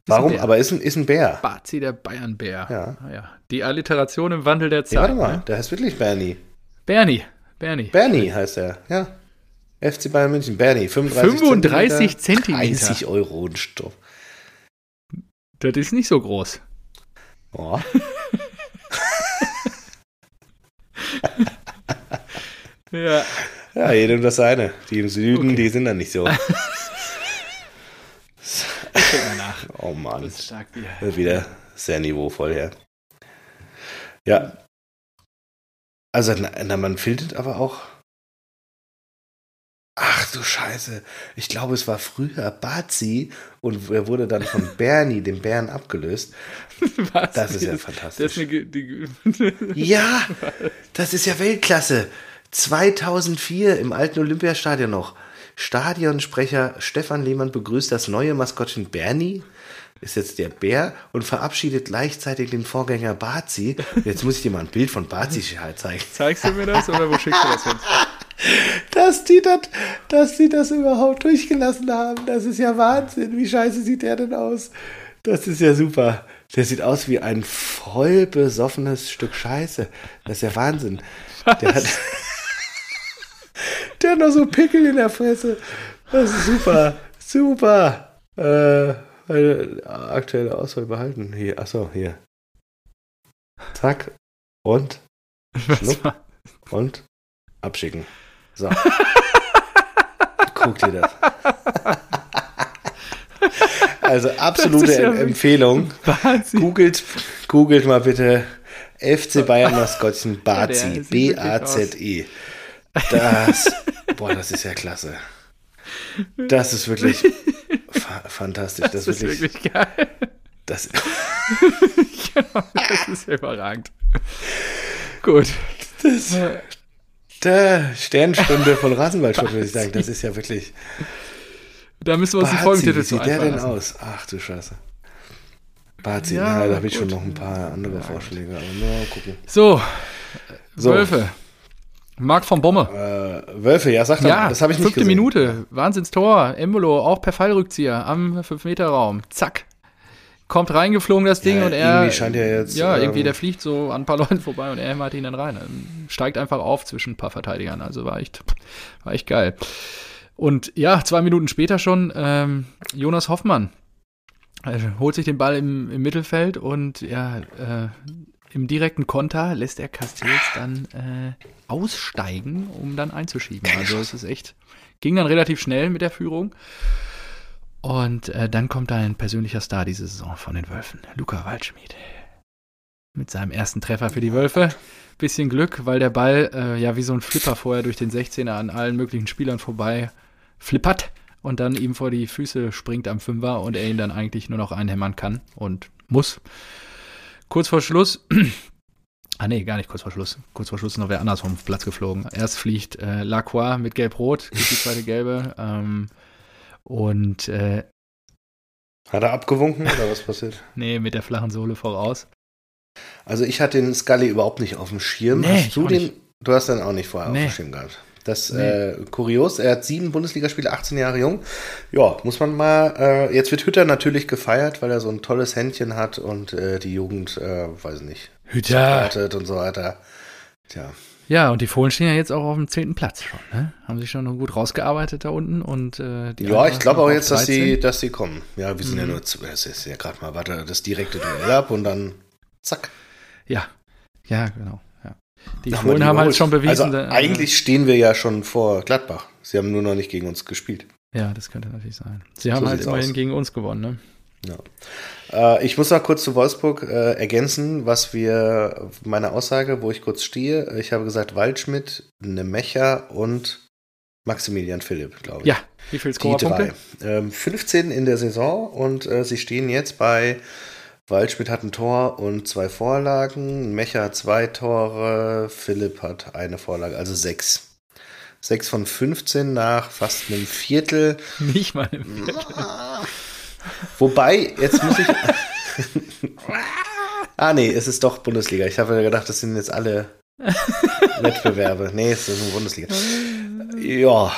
Warum? Bär. Aber ist ein, ist ein Bär. Bazi, der Bayernbär. Ja. Ah ja. Die Alliteration im Wandel der Zeit. Ja, warte mal, Ne? der heißt wirklich Bernie. Bernie. Bernie. Bernie heißt er, ja. FC Bayern München, Bernie, 35 35 Zentimeter. 30 Euro und Stoff. Das ist nicht so groß. Oh. Ja. Ja, jedem das seine. Die im Süden, Okay. die sind dann nicht so. Oh Mann, Das ist stark wieder. wieder sehr niveauvoll, ja. Ja. Also, na, na, man findet aber auch. Ach du Scheiße. Ich glaube, es war früher Bazi und er wurde dann von Bernie, dem Bären, abgelöst. Was? Das ist ja Das fantastisch. ist eine, die, Ja, das ist ja Weltklasse. 2004 im alten Olympiastadion noch. Stadionsprecher Stefan Lehmann begrüßt das neue Maskottchen Bernie, ist jetzt der Bär, und verabschiedet gleichzeitig den Vorgänger Bazi. Jetzt muss ich dir mal ein Bild von Bazi zeigen. Zeigst du mir das oder wo schickst du das hin? Dass die, das, dass die das überhaupt durchgelassen haben, das ist ja Wahnsinn. Wie scheiße sieht der denn aus? Das ist ja super. Der sieht aus wie ein voll besoffenes Stück Scheiße. Das ist ja Wahnsinn. Der hat, der hat noch so Pickel in der Fresse. Das ist super. Super. Äh, aktuelle Auswahl behalten. Hier, achso, hier. Zack. Und, war- und abschicken. So. Guck dir das. Also absolute ja Em- Empfehlung. Wahnsinn. Googelt, googelt mal bitte FC Bayern Maskottchen Bazi. B-A-Z-I. Das, boah, das ist ja klasse. Das ist wirklich fa fantastisch. Das, Das ist wirklich, wirklich geil. das, Genau, das ist ja überragend. Gut. das, der Sternstunde von Rasenballsport, würde ich sagen. Das ist ja wirklich. Da müssen wir uns einen Bazi, Folgentitel wie zu sieht der denn lassen. aus? Ach du Scheiße. Bazi, Ja, ja, da habe ich schon noch ein paar andere Vorschläge, aber mal gucken. So, So. Wölfe. Marc von Bomme. Äh, Wölfe, ja, sag doch, Ja, das habe ich nicht fünfte gesehen. Minute. Wahnsinnstor. Embolo, auch per Fallrückzieher am 5-Meter-Raum. Zack. Kommt reingeflogen, das Ding, Ja, und er. irgendwie scheint er jetzt, Ja, ähm, irgendwie, der fliegt so an ein paar Leuten vorbei und er hämmert ihn dann rein. Ähm, Steigt einfach auf zwischen ein paar Verteidigern. Also war echt, war echt geil. Und ja, zwei Minuten später schon ähm, Jonas Hoffmann äh, holt sich den Ball im, im Mittelfeld und ja, äh, im direkten Konter lässt er Castells dann äh, aussteigen, um dann einzuschieben. Also es ist echt, ging dann relativ schnell mit der Führung. Und äh, dann kommt ein persönlicher Star diese Saison von den Wölfen, Luca Waldschmidt. Mit seinem ersten Treffer für die Wölfe. Bisschen Glück, weil der Ball äh, ja wie so ein Flipper vorher durch den 16er an allen möglichen Spielern vorbei flippert und dann ihm vor die Füße springt am Fünfer und er ihn dann eigentlich nur noch einhämmern kann und muss. Kurz vor Schluss, ah nee, gar nicht kurz vor Schluss. Kurz vor Schluss ist noch wer anders vom Platz geflogen. Erst fliegt äh, Lacroix mit Gelb-Rot, die zweite Gelbe. Ähm, und äh, Hat er abgewunken oder was passiert? nee, mit der flachen Sohle voraus. Also ich hatte den Scully überhaupt nicht auf dem Schirm. Nee, hast du den? nicht. Du hast den auch nicht vorher Nee. auf dem Schirm gehabt. Das äh, kurios, er hat sieben Bundesligaspiele, 18 Jahre jung. Ja, muss man mal. Äh, jetzt wird Hütter natürlich gefeiert, weil er so ein tolles Händchen hat und äh, die Jugend, äh, weiß nicht, Hütter und so weiter. Tja. Ja, und die Fohlen stehen ja jetzt auch auf dem zehnten Platz schon. Ne? Haben sich schon gut rausgearbeitet da unten und äh, die Ja, ich glaube auch jetzt, dass sie, dass sie kommen. Ja, wir sind mhm. ja nur, es ist ja gerade mal warte, das direkte Duell ab und dann zack. Ja, ja, genau. Die Fohlen haben, halt schon bewiesen. Also, äh, eigentlich stehen wir ja schon vor Gladbach. Sie haben nur noch nicht gegen uns gespielt. Ja, das könnte natürlich sein. Sie haben so halt immerhin aus. gegen uns gewonnen, ne? Ja. Äh, ich muss noch kurz zu Wolfsburg äh, ergänzen, was wir, meine Aussage, wo ich kurz stehe. Ich habe gesagt, Waldschmidt, Nemecher und Maximilian Philipp, glaube ich. Ja, wie viel Scorerpunkte? Ähm, 15 in der Saison und äh, sie stehen jetzt bei Waldschmidt hat ein Tor und zwei Vorlagen, Mecher hat zwei Tore, Philipp hat eine Vorlage, also sechs. 6 von 15 nach fast einem Viertel. Nicht mal einem Viertel. Wobei, jetzt muss ich. ah, nee, es ist doch Bundesliga. Ich habe gedacht, das sind jetzt alle Wettbewerbe. Nee, es ist eine Bundesliga. Ja.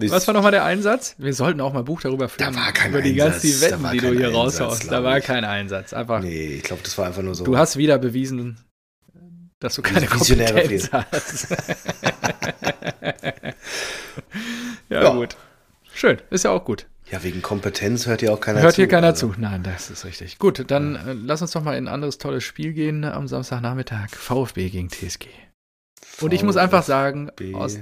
Was war nochmal der Einsatz? Wir sollten auch mal ein Buch darüber führen. Da war kein über Einsatz. die ganzen Wetten, die du hier raushaust. Da war kein Einsatz. Einfach. Nee, ich glaube, das war einfach nur so. Du hast wieder bewiesen, dass du keine Kompetenz hast. ja, ja, gut. Schön, ist ja auch gut. Ja, wegen Kompetenz hört hier auch keiner hört zu. Hört hier keiner also. zu. Nein, das ist richtig. Gut, dann ja. äh, lass uns doch mal in ein anderes tolles Spiel gehen am Samstagnachmittag. VfB gegen TSG. VfB. Und ich muss einfach sagen, aus,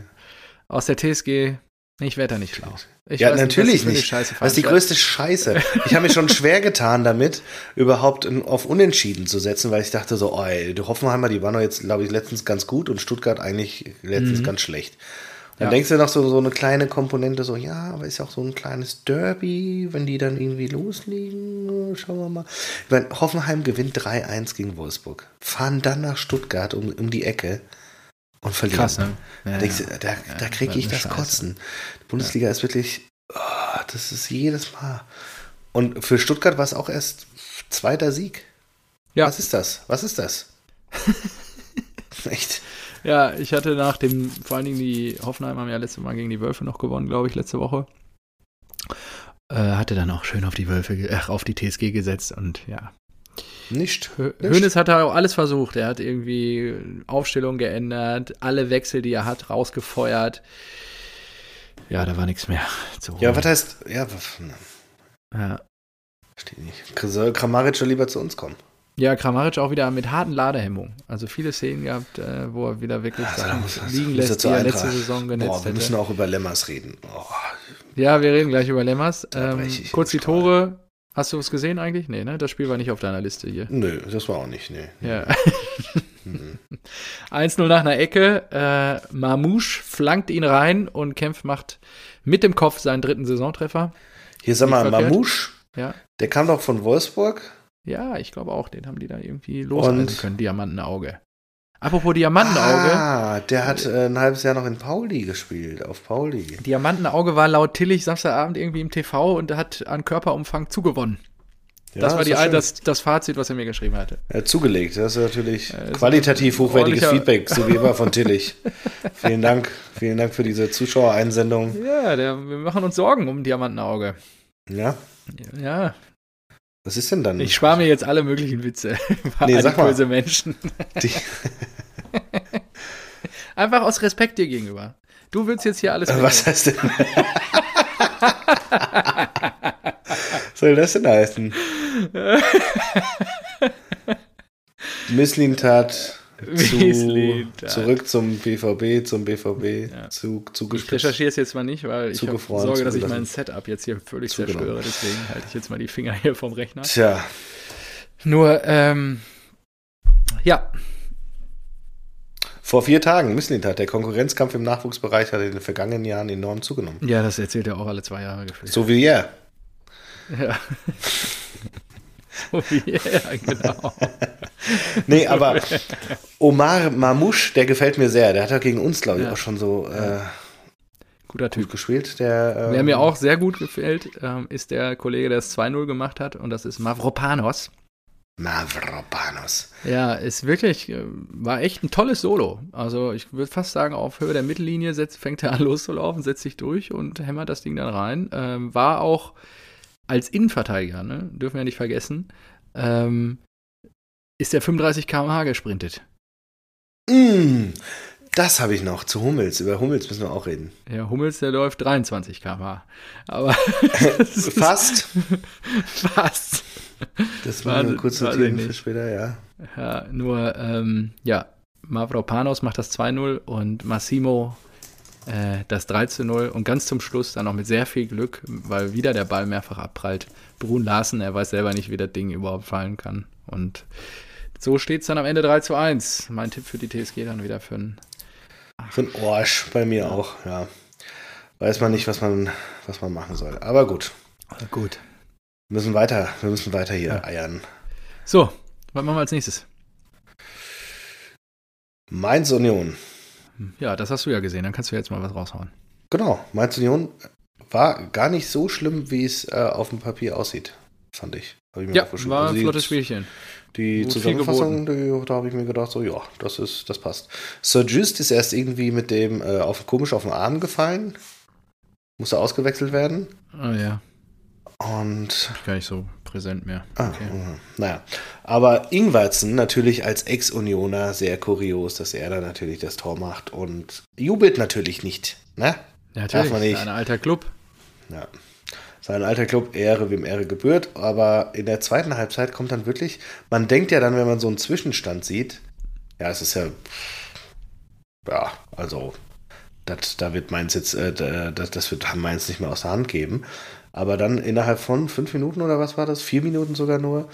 aus der TSG ich werde da nicht schlau. Ich ja, natürlich nicht. Das ist die größte Scheiße. Ich habe mir schon schwer getan damit, überhaupt auf Unentschieden zu setzen, weil ich dachte so, oh, ey, die Hoffenheimer, die waren doch jetzt, glaube ich, letztens ganz gut und Stuttgart eigentlich letztens mhm. ganz schlecht. Dann ja. denkst du noch so, so eine kleine Komponente, so, ja, aber ist ja auch so ein kleines Derby, wenn die dann irgendwie loslegen. Schauen wir mal. Meine, Hoffenheim gewinnt 3-1 gegen Wolfsburg. Fahren dann nach Stuttgart um, um die Ecke und verlieren. Krass, ne? Ja, denkst, ja. Da, da kriege ich das Scheiße. Kotzen. Die Bundesliga ist wirklich, oh, das ist jedes Mal. Und für Stuttgart war es auch erst zweiter Sieg. Ja. Was ist das? Was ist das? Echt? Ja, ich hatte nach dem, vor allen Dingen die Hoffenheim haben ja letztes Mal gegen die Wölfe noch gewonnen, glaube ich, letzte Woche. Äh, hatte dann auch schön auf die Wölfe, äh, auf die TSG gesetzt und ja, nicht. Hönes hat auch alles versucht. Er hat irgendwie Aufstellung geändert, alle Wechsel, die er hat, rausgefeuert. Ja, da war nichts mehr zu holen. Ja, was heißt, ja, ja. Verstehe nicht. Kramaric soll lieber zu uns kommen. Ja, Kramaric auch wieder mit harten Ladehemmungen. Also viele Szenen gehabt, äh, wo er wieder wirklich Sachen muss, liegen lässt, die er letzte Saison genetzt Boah, wir müssen auch über Lemmers reden. Oh. Ja, wir reden gleich über Lemmers. Ähm, kurz die Tore. Hast du es gesehen eigentlich? Nee, ne? Das Spiel war nicht auf deiner Liste hier. Nö, das war auch nicht, nee. Ja. mhm. 1-0 nach einer Ecke. Äh, Mamouche flankt ihn rein und Kempf macht mit dem Kopf seinen dritten Saisontreffer. Hier sag mal, Mamouche, ja. der kam doch von Wolfsburg. Ja, ich glaube auch, den haben die da irgendwie loseisen können, Diamantenauge. Apropos Diamantenauge. Ah, der hat äh, ein halbes Jahr noch in Pauli gespielt, auf Pauli. Diamantenauge war laut Tillich Samstagabend irgendwie im TV und hat an Körperumfang zugewonnen. Ja, das war die, das, das Fazit, was er mir geschrieben hatte. Ja, zugelegt. Das ist natürlich äh, qualitativ hochwertiges Feedback, so wie immer von Tillich. vielen Dank. Vielen Dank für diese Zuschauereinsendung. Ja, der, wir machen uns Sorgen um Diamantenauge. Ja? Ja. Was ist denn dann? Ich spare mir jetzt alle möglichen Witze. nee, sag mal. Menschen. Einfach aus Respekt dir gegenüber. Du willst jetzt hier alles. Äh, was heißt denn? soll das denn heißen? Misslintat zu, zurück zum BVB, zum BVB, ja. zu, Ich recherchiere es jetzt mal nicht, weil ich habe Sorge, dass ich mein Setup jetzt hier völlig zerstöre. Deswegen halte ich jetzt mal die Finger hier vom Rechner. Tja. Nur, ähm, ja, vor vier Tagen, Misslintat, der Konkurrenzkampf im Nachwuchsbereich hat in den vergangenen Jahren enorm zugenommen. Ja, das erzählt er auch alle zwei Jahre gefühlt. So wie er. Ja. so wie er, genau. nee, aber Omar Mamouche, der gefällt mir sehr. Der hat ja gegen uns, glaube ich, ja. auch schon so äh, guter Typ gespielt. Der, ähm, Wer mir auch sehr gut gefällt, ähm, ist der Kollege, der es 2-0 gemacht hat, und das ist Mavropanos. Mavropanos. Ja, ist wirklich, äh, war echt ein tolles Solo. Also ich würde fast sagen, auf Höhe der Mittellinie setzt, fängt er an loszulaufen, setzt sich durch und hämmert das Ding dann rein. Ähm, war auch als Innenverteidiger, ne? dürfen wir nicht vergessen, ähm, ist der 35 km/h gesprintet. Mm, das habe ich noch zu Hummels. Über Hummels müssen wir auch reden. Ja, Hummels, der läuft 23 km/h. Aber fast. fast. Das war eine kurze notieren für später, ja. Ja, nur, ähm, ja, Mavropanos macht das 2-0 und Massimo äh, das 3-0 und ganz zum Schluss dann noch mit sehr viel Glück, weil wieder der Ball mehrfach abprallt. Brun Larsen, er weiß selber nicht, wie das Ding überhaupt fallen kann. Und so steht es dann am Ende 3 zu 1. Mein Tipp für die TSG dann wieder für ein. Für ein Orsch, bei mir auch, ja. Weiß man nicht, was man, was man machen soll. Aber gut. Gut. Wir müssen weiter, wir müssen weiter hier ja. eiern. So, was machen wir als nächstes? Mainz Union. Ja, das hast du ja gesehen, dann kannst du jetzt mal was raushauen. Genau, Mainz Union war gar nicht so schlimm, wie es äh, auf dem Papier aussieht, fand ich. ich ja, war ein flottes Spielchen. Die Gut Zusammenfassung, die, da habe ich mir gedacht, so ja, das ist, das passt. Sir Just ist erst irgendwie mit dem äh, auf, komisch auf den Arm gefallen. Musste ausgewechselt werden. Ah ja. Und. Gar nicht so präsent mehr. Ah, okay. Mhm. Naja. Aber Ingwertsen natürlich als Ex-Unioner sehr kurios, dass er da natürlich das Tor macht und jubelt natürlich nicht. Ne? Natürlich. Darf man nicht. Ein alter Club. Ja. Sein alter Club, Ehre, wem Ehre gebührt. Aber in der zweiten Halbzeit kommt dann wirklich, man denkt ja dann, wenn man so einen Zwischenstand sieht, ja, es ist ja, ja, also, das, da wird Mainz jetzt, äh, das, das wird Mainz nicht mehr aus der Hand geben. Aber dann innerhalb von fünf Minuten oder was war das? Vier Minuten sogar nur.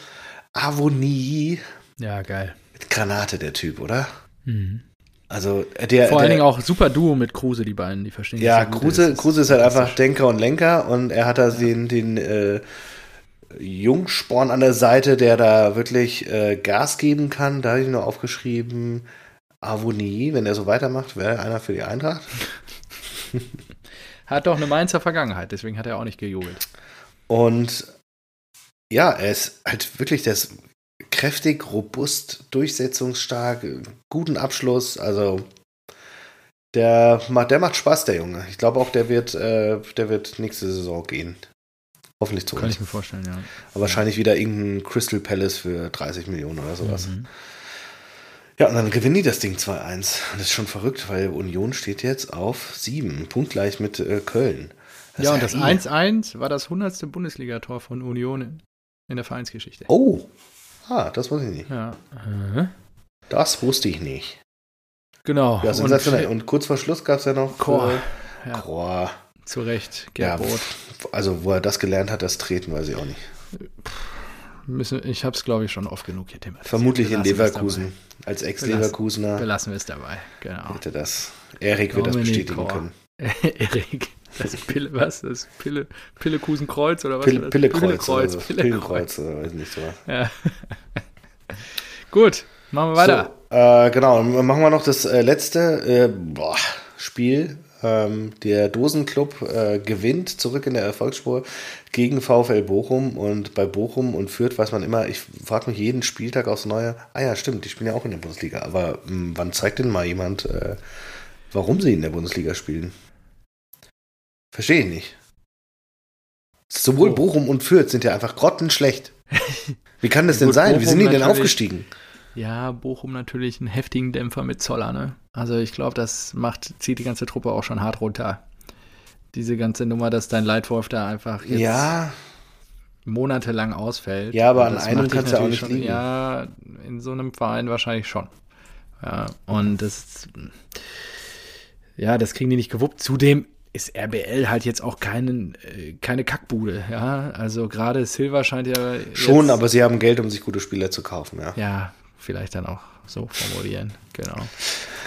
Avonie. Ja, geil. Mit Granate der Typ, oder? Mhm. Also der, Vor allen der, Dingen auch super Duo mit Kruse, die beiden, die verstehen Ja, Kruse, ist, Kruse ist halt einfach Denker und Lenker und er hat da ja. den, den äh, Jungsporn an der Seite, der da wirklich äh, Gas geben kann. Da habe ich nur aufgeschrieben, Avonie, wenn er so weitermacht, wäre einer für die Eintracht. Hat doch eine Mainzer Vergangenheit, deswegen hat er auch nicht gejubelt. Und ja, er ist halt wirklich das kräftig, robust, durchsetzungsstark, guten Abschluss. Also der macht, der macht Spaß, der Junge. Ich glaube auch, der wird, äh, der wird nächste Saison gehen. Hoffentlich zu Kann uns. ich mir vorstellen, ja. Aber wahrscheinlich wieder irgendein Crystal Palace für 30 Millionen oder sowas. Mhm. Ja, und dann gewinnen die das Ding 2-1. Das ist schon verrückt, weil Union steht jetzt auf 7, punktgleich mit äh, Köln. Das ja, und das 1-1 war das 100. Bundesligator von Union in der Vereinsgeschichte. Oh, ah, das wusste ich nicht. Ja. Das wusste ich nicht. Genau. Ja, sensationell. Und, und kurz vor Schluss gab es ja noch Chor. Ja. Chor. Zu Recht, Gerd ja, Also, wo er das gelernt hat, das Treten, weiß ich auch nicht. Müssen, ich habe es, glaube ich, schon oft genug hier thematisiert. Vermutlich in Leverkusen. Als Ex-Leverkusener. Belassen wir es dabei, genau. Hätte das. Erik wird das bestätigen Chor. können. Erik. Das Pille, was? Das Pille, Pillekusenkreuz oder was? Pille, Pillekreuz. Pillekreuz, oder Pillekreuz, oder weiß nicht so. Ja. Gut, machen wir weiter. So, äh, genau, machen wir noch das äh, letzte äh, boah, Spiel ähm, der Dosenclub äh, gewinnt zurück in der Erfolgsspur gegen VfL Bochum und bei Bochum und Fürth weiß man immer, ich frage mich jeden Spieltag aufs Neue, ah ja, stimmt, die spielen ja auch in der Bundesliga, aber mh, hm, wann zeigt denn mal jemand, äh, warum sie in der Bundesliga spielen? Verstehe ich nicht. Sowohl oh. Bochum und Fürth sind ja einfach grottenschlecht. Wie kann das denn sein? Wie sind die denn aufgestiegen? Ja, Bochum natürlich einen heftigen Dämpfer mit Zoller, ne? Also ich glaube, das macht, zieht die ganze Truppe auch schon hart runter. Diese ganze Nummer, dass dein Leitwolf da einfach jetzt ja. monatelang ausfällt. Ja, aber an einem kannst du auch nicht schon, liegen. Ja, in so einem Verein wahrscheinlich schon. Ja, und das, ja, das kriegen die nicht gewuppt. Zudem ist RBL halt jetzt auch keinen, äh, keine Kackbude, ja. Also gerade Silva scheint ja. Schon, aber sie haben Geld, um sich gute Spieler zu kaufen, ja. Ja, vielleicht dann auch so formulieren. Genau.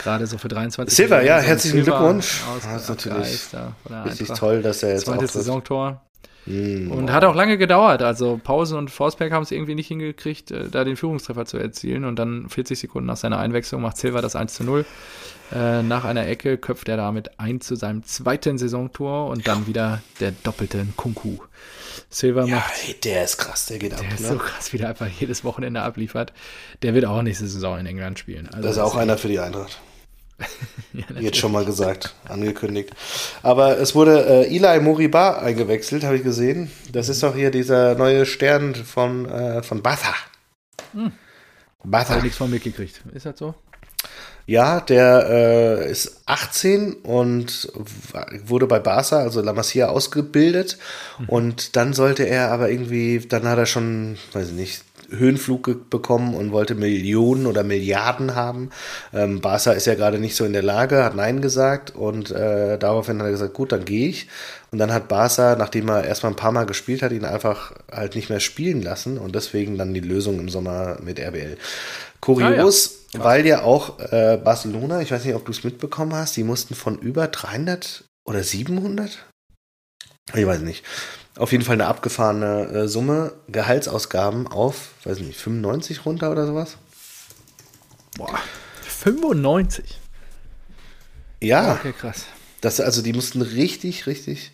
Gerade so für 23. Silva, ja, herzlichen Silva Glückwunsch. Das ist natürlich richtig toll, dass er jetzt Zweites Saisontor. Mm, und wow. hat auch lange gedauert. Also Pause und Forsberg haben es irgendwie nicht hingekriegt, äh, da den Führungstreffer zu erzielen. Und dann 40 Sekunden nach seiner Einwechslung macht Silva das 1 zu 0. Äh, nach einer Ecke köpft er damit ein zu seinem zweiten Saisontor und dann wieder der doppelte Kunku. Silva ja, macht. Ey, der ist krass, der geht der ab. Der ist ne? so krass, wie der einfach jedes Wochenende abliefert. Der wird auch nächste Saison in England spielen. Also das ist auch einer für die Eintracht. ja, Jetzt schon mal gesagt, angekündigt. Aber es wurde äh, Eli Moriba eingewechselt, habe ich gesehen. Das ist doch hier dieser neue Stern von, äh, von Batha. Hm. Batha. Habe nichts von mitgekriegt. Ist das so? Ja, der äh, ist 18 und wurde bei Barca, also La Masia, ausgebildet. Mhm. Und dann sollte er aber irgendwie, dann hat er schon, weiß ich nicht, Höhenflug bekommen und wollte Millionen oder Milliarden haben. Ähm, Barca ist ja gerade nicht so in der Lage, hat Nein gesagt und äh, daraufhin hat er gesagt, gut, dann gehe ich. Und dann hat Barca, nachdem er erstmal ein paar Mal gespielt hat, ihn einfach halt nicht mehr spielen lassen und deswegen dann die Lösung im Sommer mit RBL. Kurios, ah, ja. weil ja auch äh, Barcelona, ich weiß nicht, ob du es mitbekommen hast, die mussten von über 300 oder 700? Ich weiß nicht. Auf jeden Fall eine abgefahrene äh, Summe Gehaltsausgaben auf, weiß nicht, 95 runter oder sowas. Boah, 95? Ja. Okay, krass. Das, also die mussten richtig, richtig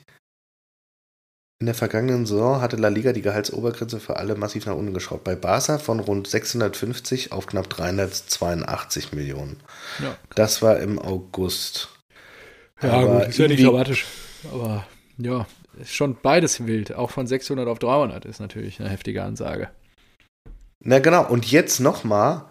in der vergangenen Saison hatte La Liga die Gehaltsobergrenze für alle massiv nach unten geschraubt. Bei Barca von rund 650 auf knapp 382 Millionen. Ja. Das war im August. Ja, Aber gut, ist ja nicht dramatisch. Aber ja, schon beides wild. Auch von 600 auf 300 ist natürlich eine heftige Ansage. Na genau, und jetzt nochmal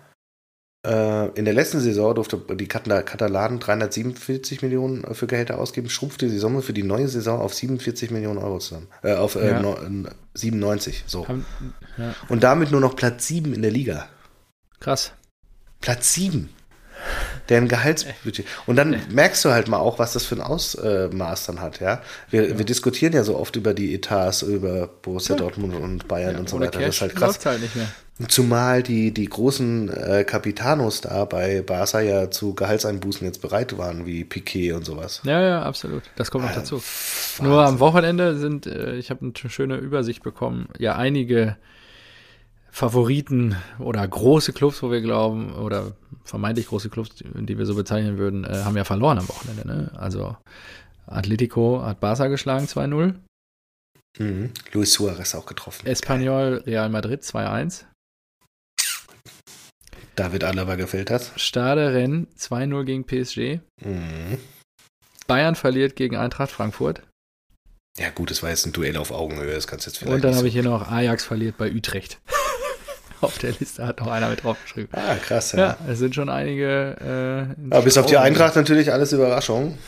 in der letzten Saison durfte die Katalanen 347 Millionen für Gehälter ausgeben, schrumpfte die Summe für die neue Saison auf 47 Millionen Euro zusammen. Äh, auf äh, ja. 97, so. Ja. Und damit nur noch Platz 7 in der Liga. Krass. Platz 7. Deren Gehaltsbudget. Und dann merkst du halt mal auch, was das für ein Ausmaß dann hat, ja. Wir, ja. wir diskutieren ja so oft über die Etats, über Borussia Dortmund und Bayern und so weiter. Cash das ist halt krass. Halt nicht mehr. Zumal die, die großen äh, Capitanos da bei Barca ja zu Gehaltseinbußen jetzt bereit waren, wie Piquet und sowas. Ja, ja, absolut. Das kommt noch dazu. Wahnsinn. Nur am Wochenende sind, äh, ich habe eine schöne Übersicht bekommen, ja einige Favoriten oder große Clubs, wo wir glauben, oder vermeintlich große Clubs, die wir so bezeichnen würden, äh, haben ja verloren am Wochenende. Ne? Also Atletico hat Barca geschlagen 2-0. Mhm. Luis Suarez auch getroffen. Espanyol, Real Madrid 2-1. David Alaba gefällt das. Stade Rennes 2-0 gegen PSG. Mhm. Bayern verliert gegen Eintracht Frankfurt. Ja, gut, das war jetzt ein Duell auf Augenhöhe, das kannst du jetzt vielleicht. Und dann habe ich hier noch Ajax verliert bei Utrecht. auf der Liste hat noch einer mit draufgeschrieben. Ah, krass, ja. Ja, es sind schon einige. Äh, Aber bis auf die Eintracht natürlich alles Überraschung.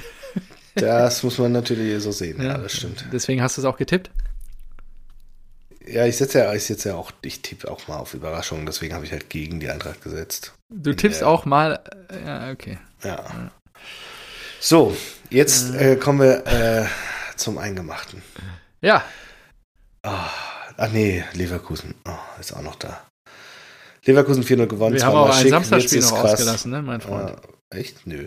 das muss man natürlich so sehen, ja, ja das stimmt. Deswegen hast du es auch getippt? Ja, ich setze ja, ich setze ja auch, ich tippe auch mal auf Überraschungen, deswegen habe ich halt gegen die Eintracht gesetzt. Du tippst auch mal, äh, ja, okay. Ja. So, jetzt äh, kommen wir äh, zum Eingemachten. Ja. Oh, ach nee, Leverkusen oh, ist auch noch da. Leverkusen 4-0 gewonnen. Wir haben auch ein Samstagspiel noch krass. ausgelassen, ne, mein Freund? Uh, echt? Nö.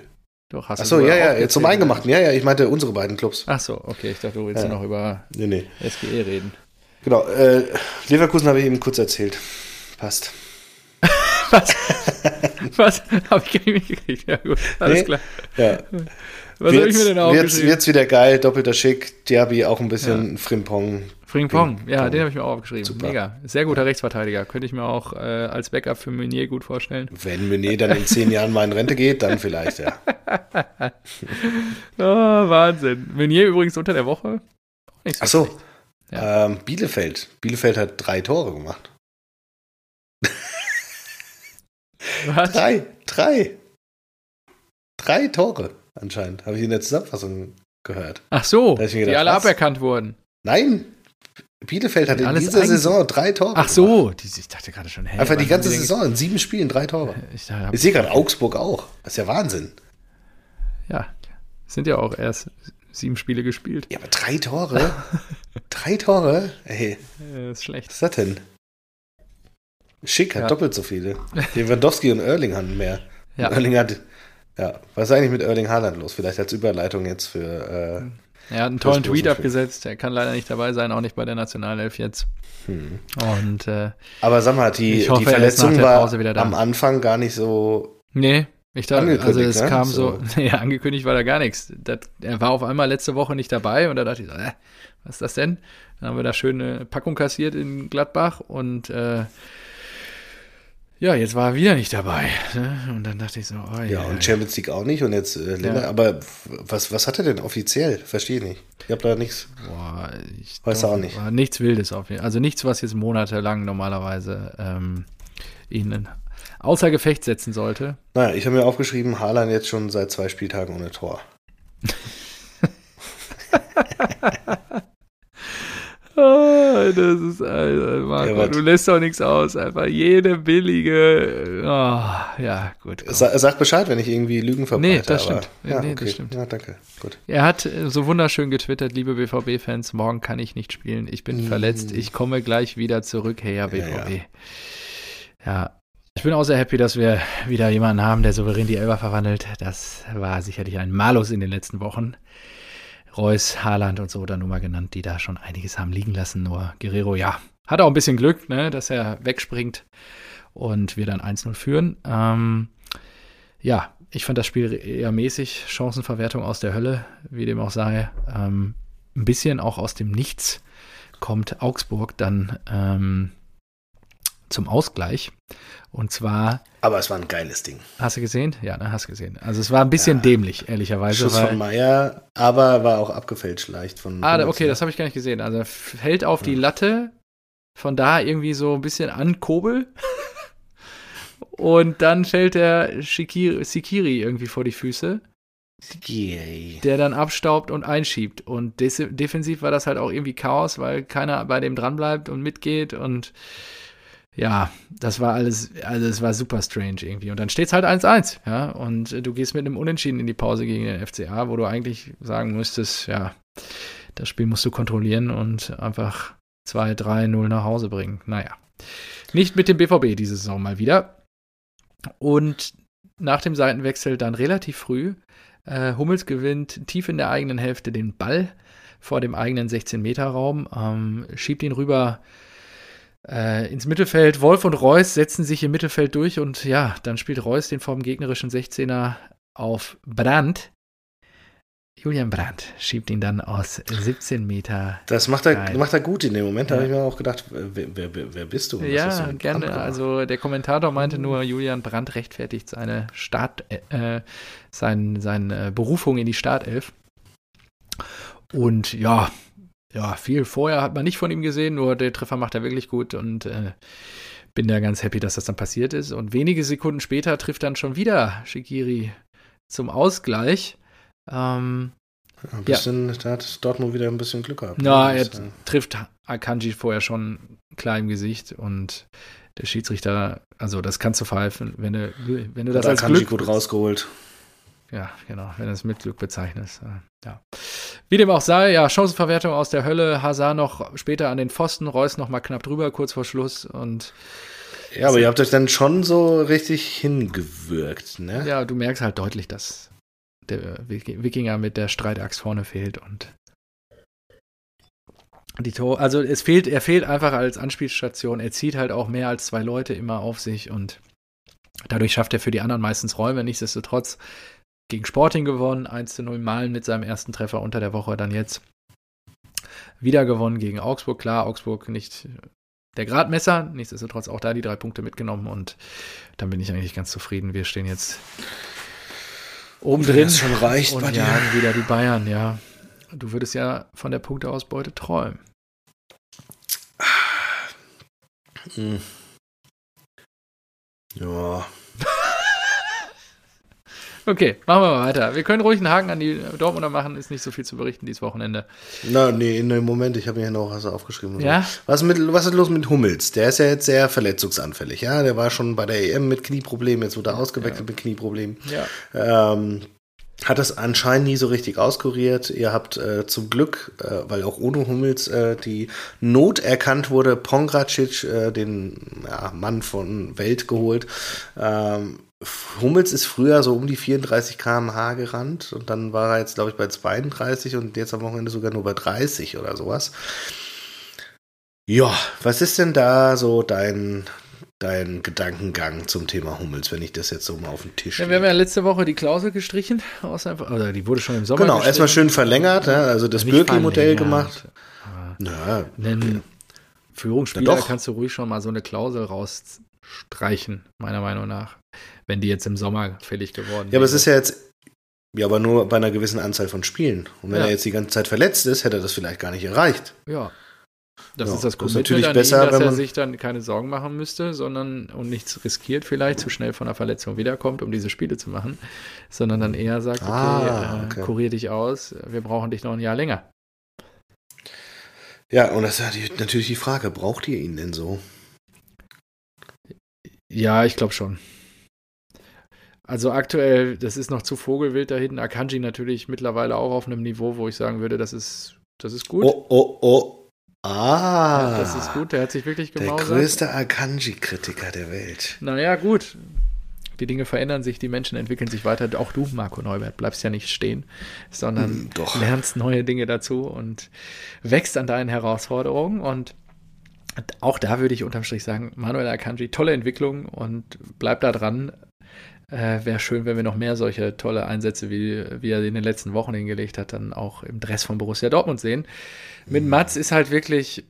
Doch, hast Achso, ja, ja, zum Eingemachten. Ja, ja, ich meinte unsere beiden Clubs. Ach so, okay, ich dachte, du willst ja. noch über nee, nee. SGE reden. Genau, äh, Leverkusen habe ich eben kurz erzählt. Passt. Was? Was? Habe ich gar nicht mitgekriegt. Ja, gut, alles nee, klar. Ja. Was habe ich mir denn aufgeschrieben? Wird's wieder geil, doppelter Schick, Diaby auch ein bisschen ja. Frimpong. Frimpong, ja, den habe ich mir auch aufgeschrieben. Super. Mega. Sehr guter Rechtsverteidiger. Könnte ich mir auch äh, als Backup für Meunier gut vorstellen. Wenn Meunier dann in zehn Jahren mal in Rente geht, dann vielleicht, ja. oh, Wahnsinn. Meunier übrigens unter der Woche. Nicht so Ach so. Ja. Ähm, Bielefeld. Bielefeld hat drei Tore gemacht. Was? Drei, drei. Drei Tore anscheinend. Habe ich in der Zusammenfassung gehört. Ach so, gedacht, die alle was? aberkannt wurden. Nein, Bielefeld hat in dieser Saison drei Tore. Ach so, ich dachte gerade schon, hey, Einfach die ganze Saison, in sieben Spielen drei Tore. Ich, ich sehe gerade Augsburg auch. Das ist ja Wahnsinn. Ja, sind ja auch erst sieben Spiele gespielt. Ja, aber drei Tore? drei Tore? Ey. Das ist schlecht. Was ist das denn? Schick hat ja. doppelt so viele. Lewandowski und Erling haben mehr. Ja. Erling hat. Ja, was ist eigentlich mit Erling Haaland los? Vielleicht als Überleitung jetzt für. Er hat einen tollen Tweet abgesetzt. Er kann leider nicht dabei sein, auch nicht bei der Nationalelf jetzt. Hm. Und, äh, Aber sag mal, die, hoffe, die Verletzung war am Anfang gar nicht so. Nee, ich dachte, also es ne? kam so, so ja, angekündigt war da gar nichts. Das, er war auf einmal letzte Woche nicht dabei und da dachte ich so, äh, was ist das denn? Dann haben wir da schöne Packung kassiert in Gladbach und äh, ja, jetzt war er wieder nicht dabei. Ne? Und dann dachte ich so, oh, ja. Ja, und Champions League auch nicht und jetzt äh, Länder, ja. aber was, was hat er denn offiziell? Verstehe ich nicht. Ich habe da nichts. Boah, ich weiß auch nicht. Nichts Wildes auf jeden Fall. Also nichts, was jetzt monatelang normalerweise ähm, ihn außer Gefecht setzen sollte. Naja, ich habe mir aufgeschrieben, Haaland jetzt schon seit zwei Spieltagen ohne Tor. Oh, das ist, also, Marco, ja, du lässt doch nichts aus. Einfach jede billige. Oh, ja, gut. Sa sag Bescheid, wenn ich irgendwie Lügen verbreite. Nee, das stimmt. Ja, nee, okay. das stimmt. Ja, danke. Gut. Er hat so wunderschön getwittert, liebe BVB-Fans, morgen kann ich nicht spielen. Ich bin mm. verletzt. Ich komme gleich wieder zurück. Hey, ja, BVB. Ja, ja. Ich bin auch sehr happy, dass wir wieder jemanden haben, der souverän die Elber verwandelt. Das war sicherlich ein Malus in den letzten Wochen. Reus, Haaland und so da nur mal genannt, die da schon einiges haben liegen lassen. Nur Guerrero, ja, hat auch ein bisschen Glück, ne, dass er wegspringt und wir dann 1-0 führen. Ähm, ja, ich fand das Spiel eher mäßig. Chancenverwertung aus der Hölle, wie dem auch sei. Ähm, ein bisschen auch aus dem Nichts kommt Augsburg dann ähm, zum Ausgleich. Und zwar. Aber es war ein geiles Ding. Hast du gesehen? Ja, ne, hast du gesehen. Also es war ein bisschen ja. dämlich, ehrlicherweise. Schuss von Meier, aber war auch abgefälscht leicht von. Ah, okay, das habe ich gar nicht gesehen. Also er fällt auf ja. die Latte, von da irgendwie so ein bisschen an Kobel. Und dann fällt der Shikiri, Sikiri irgendwie vor die Füße. Sikiri. Der dann abstaubt und einschiebt. Und defensiv war das halt auch irgendwie Chaos, weil keiner bei dem dranbleibt und mitgeht und ja, das war alles, also es war super strange irgendwie. Und dann steht es halt 1-1, ja. Und du gehst mit einem Unentschieden in die Pause gegen den FCA, wo du eigentlich sagen müsstest, ja, das Spiel musst du kontrollieren und einfach 2-3-0 nach Hause bringen. Naja. Nicht mit dem BVB diese Saison mal wieder. Und nach dem Seitenwechsel dann relativ früh. Äh, Hummels gewinnt tief in der eigenen Hälfte den Ball vor dem eigenen 16-Meter-Raum, ähm, schiebt ihn rüber äh, ins Mittelfeld. Wolf und Reus setzen sich im Mittelfeld durch und ja, dann spielt Reus den vom gegnerischen 16er auf Brandt. Julian Brandt schiebt ihn dann aus 17 Meter. Das macht er, macht er gut in dem Moment. Da ja. habe ich mir auch gedacht, wer, wer, wer bist du? ja, gerne. Also der Kommentator meinte nur, Julian Brandt rechtfertigt seine Start, äh, sein, seine Berufung in die Startelf. Und ja, ja, viel vorher hat man nicht von ihm gesehen, nur der Treffer macht er wirklich gut und äh, bin da ganz happy, dass das dann passiert ist. Und wenige Sekunden später trifft dann schon wieder Shikiri zum Ausgleich. Ähm, ein bisschen, ja. da hat Dortmund wieder ein bisschen Glück gehabt. Ja, er äh, trifft Akanji vorher schon klar im Gesicht und der Schiedsrichter, also das kannst du pfeifen, wenn du, wenn du das als Akanji Glück gut rausgeholt. Ja, genau, wenn du es mit Glück bezeichnest. Äh, ja. Wie dem auch sei, ja, Chancenverwertung aus der Hölle, Hazard noch später an den Pfosten, Reus noch mal knapp drüber, kurz vor Schluss und ja, aber ihr habt euch dann schon so richtig hingewürgt, ne? Ja, du merkst halt deutlich, dass der Wikinger mit der Streitachs vorne fehlt und die Tor, also es fehlt, er fehlt einfach als Anspielstation. Er zieht halt auch mehr als zwei Leute immer auf sich und dadurch schafft er für die anderen meistens Räume. Nichtsdestotrotz gegen Sporting gewonnen, 1 zu 0 Malen mit seinem ersten Treffer unter der Woche, dann jetzt wieder gewonnen gegen Augsburg. Klar, Augsburg nicht der Gradmesser, nichtsdestotrotz auch da die drei Punkte mitgenommen und dann bin ich eigentlich ganz zufrieden. Wir stehen jetzt oben drin. Schon reicht und dir. wieder die Bayern, ja. Du würdest ja von der Punkteausbeute träumen. Hm. Ja. Okay, machen wir mal weiter. Wir können ruhig einen Haken an die Dortmunder machen, ist nicht so viel zu berichten dieses Wochenende. Na, nee, in dem Moment, ich habe mir hier noch was aufgeschrieben. Ja? Was, mit, was ist los mit Hummels? Der ist ja jetzt sehr verletzungsanfällig, ja. Der war schon bei der EM mit Knieproblemen, jetzt wurde er ausgewechselt ja. mit Knieproblemen. Ja. Ähm, hat es anscheinend nie so richtig auskuriert. Ihr habt äh, zum Glück, äh, weil auch ohne Hummels äh, die Not erkannt wurde, Pongracic, äh, den ja, Mann von Welt, geholt. Ähm, Hummels ist früher so um die 34 km/h gerannt und dann war er jetzt, glaube ich, bei 32 und jetzt am Wochenende sogar nur bei 30 oder sowas. Ja, was ist denn da so dein, dein Gedankengang zum Thema Hummels, wenn ich das jetzt so mal auf den Tisch ja, Wir haben ja letzte Woche die Klausel gestrichen, oder die wurde schon im Sommer Genau, erstmal schön verlängert, ja, also das Birki-Modell gemacht. Na, einen Führungsspieler ja, kannst du ruhig schon mal so eine Klausel rausstreichen, meiner Meinung nach, wenn die jetzt im Sommer fällig geworden Ja, aber es ist ja jetzt ja, aber nur bei einer gewissen Anzahl von Spielen. Und wenn ja. er jetzt die ganze Zeit verletzt ist, hätte er das vielleicht gar nicht erreicht. Ja, das ja, ist das Commitment ist natürlich besser, ihm, dass er sich dann keine Sorgen machen müsste, sondern und nichts riskiert vielleicht, zu schnell von der Verletzung wiederkommt, um diese Spiele zu machen, sondern dann eher sagt, okay, ah, okay. Äh, kurier dich aus, wir brauchen dich noch ein Jahr länger. Ja, und das ist natürlich die Frage, braucht ihr ihn denn so? Ja, ich glaube schon. Also aktuell, das ist noch zu Vogelwild da hinten. Akanji natürlich mittlerweile auch auf einem Niveau, wo ich sagen würde, das ist, das ist gut. Oh, oh, oh. Ah. Ja, das ist gut, der hat sich wirklich gemausert. Der größte Akanji-Kritiker der Welt. Naja, gut. Die Dinge verändern sich, die Menschen entwickeln sich weiter. Auch du, Marco Neubert, bleibst ja nicht stehen, sondern hm, lernst neue Dinge dazu und wächst an deinen Herausforderungen. Und auch da würde ich unterm Strich sagen, Manuel Akanji, tolle Entwicklung und bleib da dran. Äh, Wäre schön, wenn wir noch mehr solche tolle Einsätze, wie, wie er in den letzten Wochen hingelegt hat, dann auch im Dress von Borussia Dortmund sehen. Mit. Mats ist halt wirklich,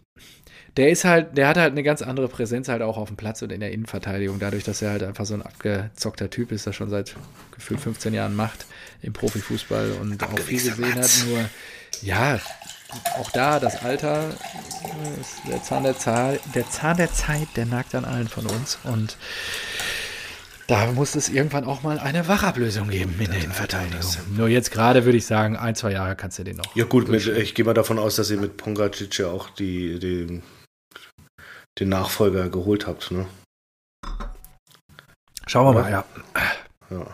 der ist halt, der hat halt eine ganz andere Präsenz halt auch auf dem Platz und in der Innenverteidigung, dadurch, dass er halt einfach so ein abgezockter Typ ist, der schon seit gefühlt 15 Jahren macht im Profifußball und auch viel gesehen hat. Nur, ja, auch da das Alter ist der Zahn der Zeit, der Zahn der Zeit, der nagt an allen von uns und da muss es irgendwann auch mal eine Wachablösung geben in der Innenverteidigung. Nur jetzt gerade würde ich sagen, ein, zwei Jahre kannst du den noch. Ja gut, mit, ich gehe mal davon aus, dass ihr mit Pongacic ja auch die, die, den Nachfolger geholt habt. Ne? Schauen wir mal, ja. ja.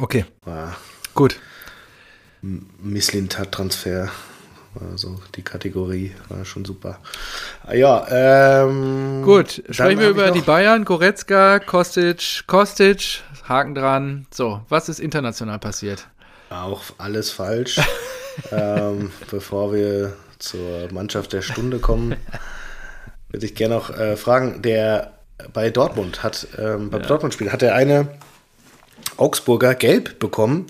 Okay. Ja. Gut. Mislintat-Transfer also die Kategorie war schon super. Ah, ja, ähm, Gut, sprechen wir über die Bayern, Goretzka, Kostic, Kostic, Haken dran. So, was ist international passiert? Auch alles falsch. ähm, bevor wir zur Mannschaft der Stunde kommen, würde ich gerne noch äh, fragen, der bei Dortmund hat, ähm, beim ja. Dortmund-Spiel hat er eine Augsburger gelb bekommen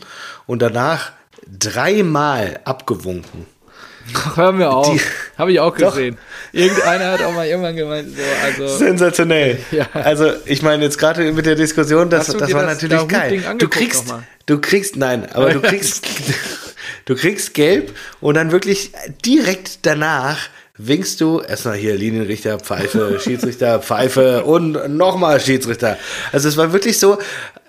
und danach dreimal abgewunken. Ach, hör mir auf. Habe ich auch gesehen. Doch. Irgendeiner hat auch mal irgendwann gemeint, so, also. Sensationell. Ja. Also, ich meine, jetzt gerade mit der Diskussion, das, das war das natürlich geil. Du kriegst, du kriegst, nein, aber du kriegst, du kriegst gelb und dann wirklich direkt danach winkst du erstmal hier Linienrichter, Pfeife, Schiedsrichter, Pfeife und nochmal Schiedsrichter. Also es war wirklich so,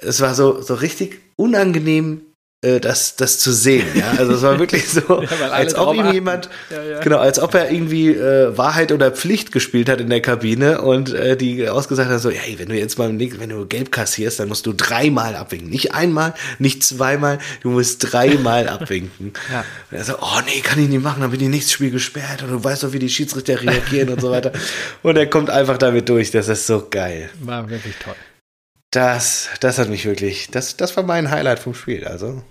es war so, so richtig unangenehm äh, das, das zu sehen. Ja? Also es war wirklich so, ja, als ob ihm jemand, ja, genau, als ob er irgendwie äh, Wahrheit oder Pflicht gespielt hat in der Kabine und äh, die ausgesagt hat so, hey, wenn du jetzt mal wenn du gelb kassierst, dann musst du dreimal abwinken. Nicht einmal, nicht zweimal, du musst dreimal abwinken. ja. Und er so, oh nee, kann ich nicht machen, dann wird die nächstes Spiel gesperrt und du weißt doch, wie die Schiedsrichter reagieren und so weiter. Und er kommt einfach damit durch, das ist so geil. War wirklich toll. Das, das hat mich wirklich, das, das war mein Highlight vom Spiel, also.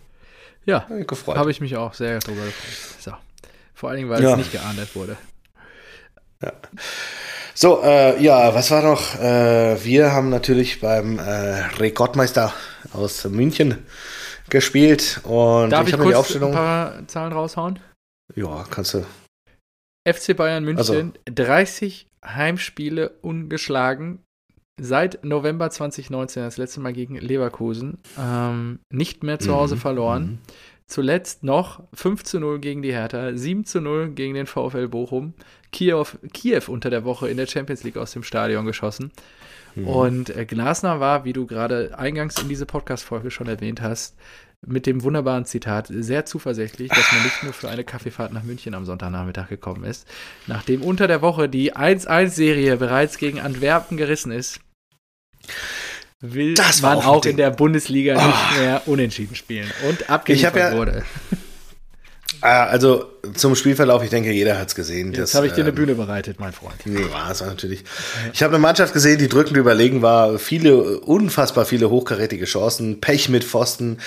Ja, habe ich mich auch sehr darüber gefreut. So. Vor allen Dingen, weil ja. es nicht geahndet wurde. Ja. So, äh, ja, was war noch? Äh, wir haben natürlich beim äh, Rekordmeister aus München gespielt und Darf ich, ich kurz ein paar Zahlen raushauen? Ja, kannst du. FC Bayern München, also. 30 Heimspiele ungeschlagen, seit November 2019, das letzte Mal gegen Leverkusen, ähm, nicht mehr zu Hause mhm. verloren. Mhm. Zuletzt noch 5 zu 0 gegen die Hertha, 7 zu 0 gegen den VfL Bochum, Kiew, Kiew unter der Woche in der Champions League aus dem Stadion geschossen. Mhm. Und äh, Glasner war, wie du gerade eingangs in diese Podcast-Folge schon erwähnt hast, mit dem wunderbaren Zitat sehr zuversichtlich, dass man nicht nur für eine Kaffeefahrt nach München am Sonntagnachmittag gekommen ist. Nachdem unter der Woche die 1-1-Serie bereits gegen Antwerpen gerissen ist, will Das man auch auch in der Bundesliga nicht mehr unentschieden spielen. Und abgeliefert ja- wurde. Ah, also zum Spielverlauf, ich denke, jeder hat es gesehen. Jetzt habe ich dir eine ähm, Bühne bereitet, mein Freund. Ja, es war natürlich. Ich habe eine Mannschaft gesehen, die drückend überlegen war. Viele, unfassbar viele hochkarätige Chancen, Pech mit Pfosten,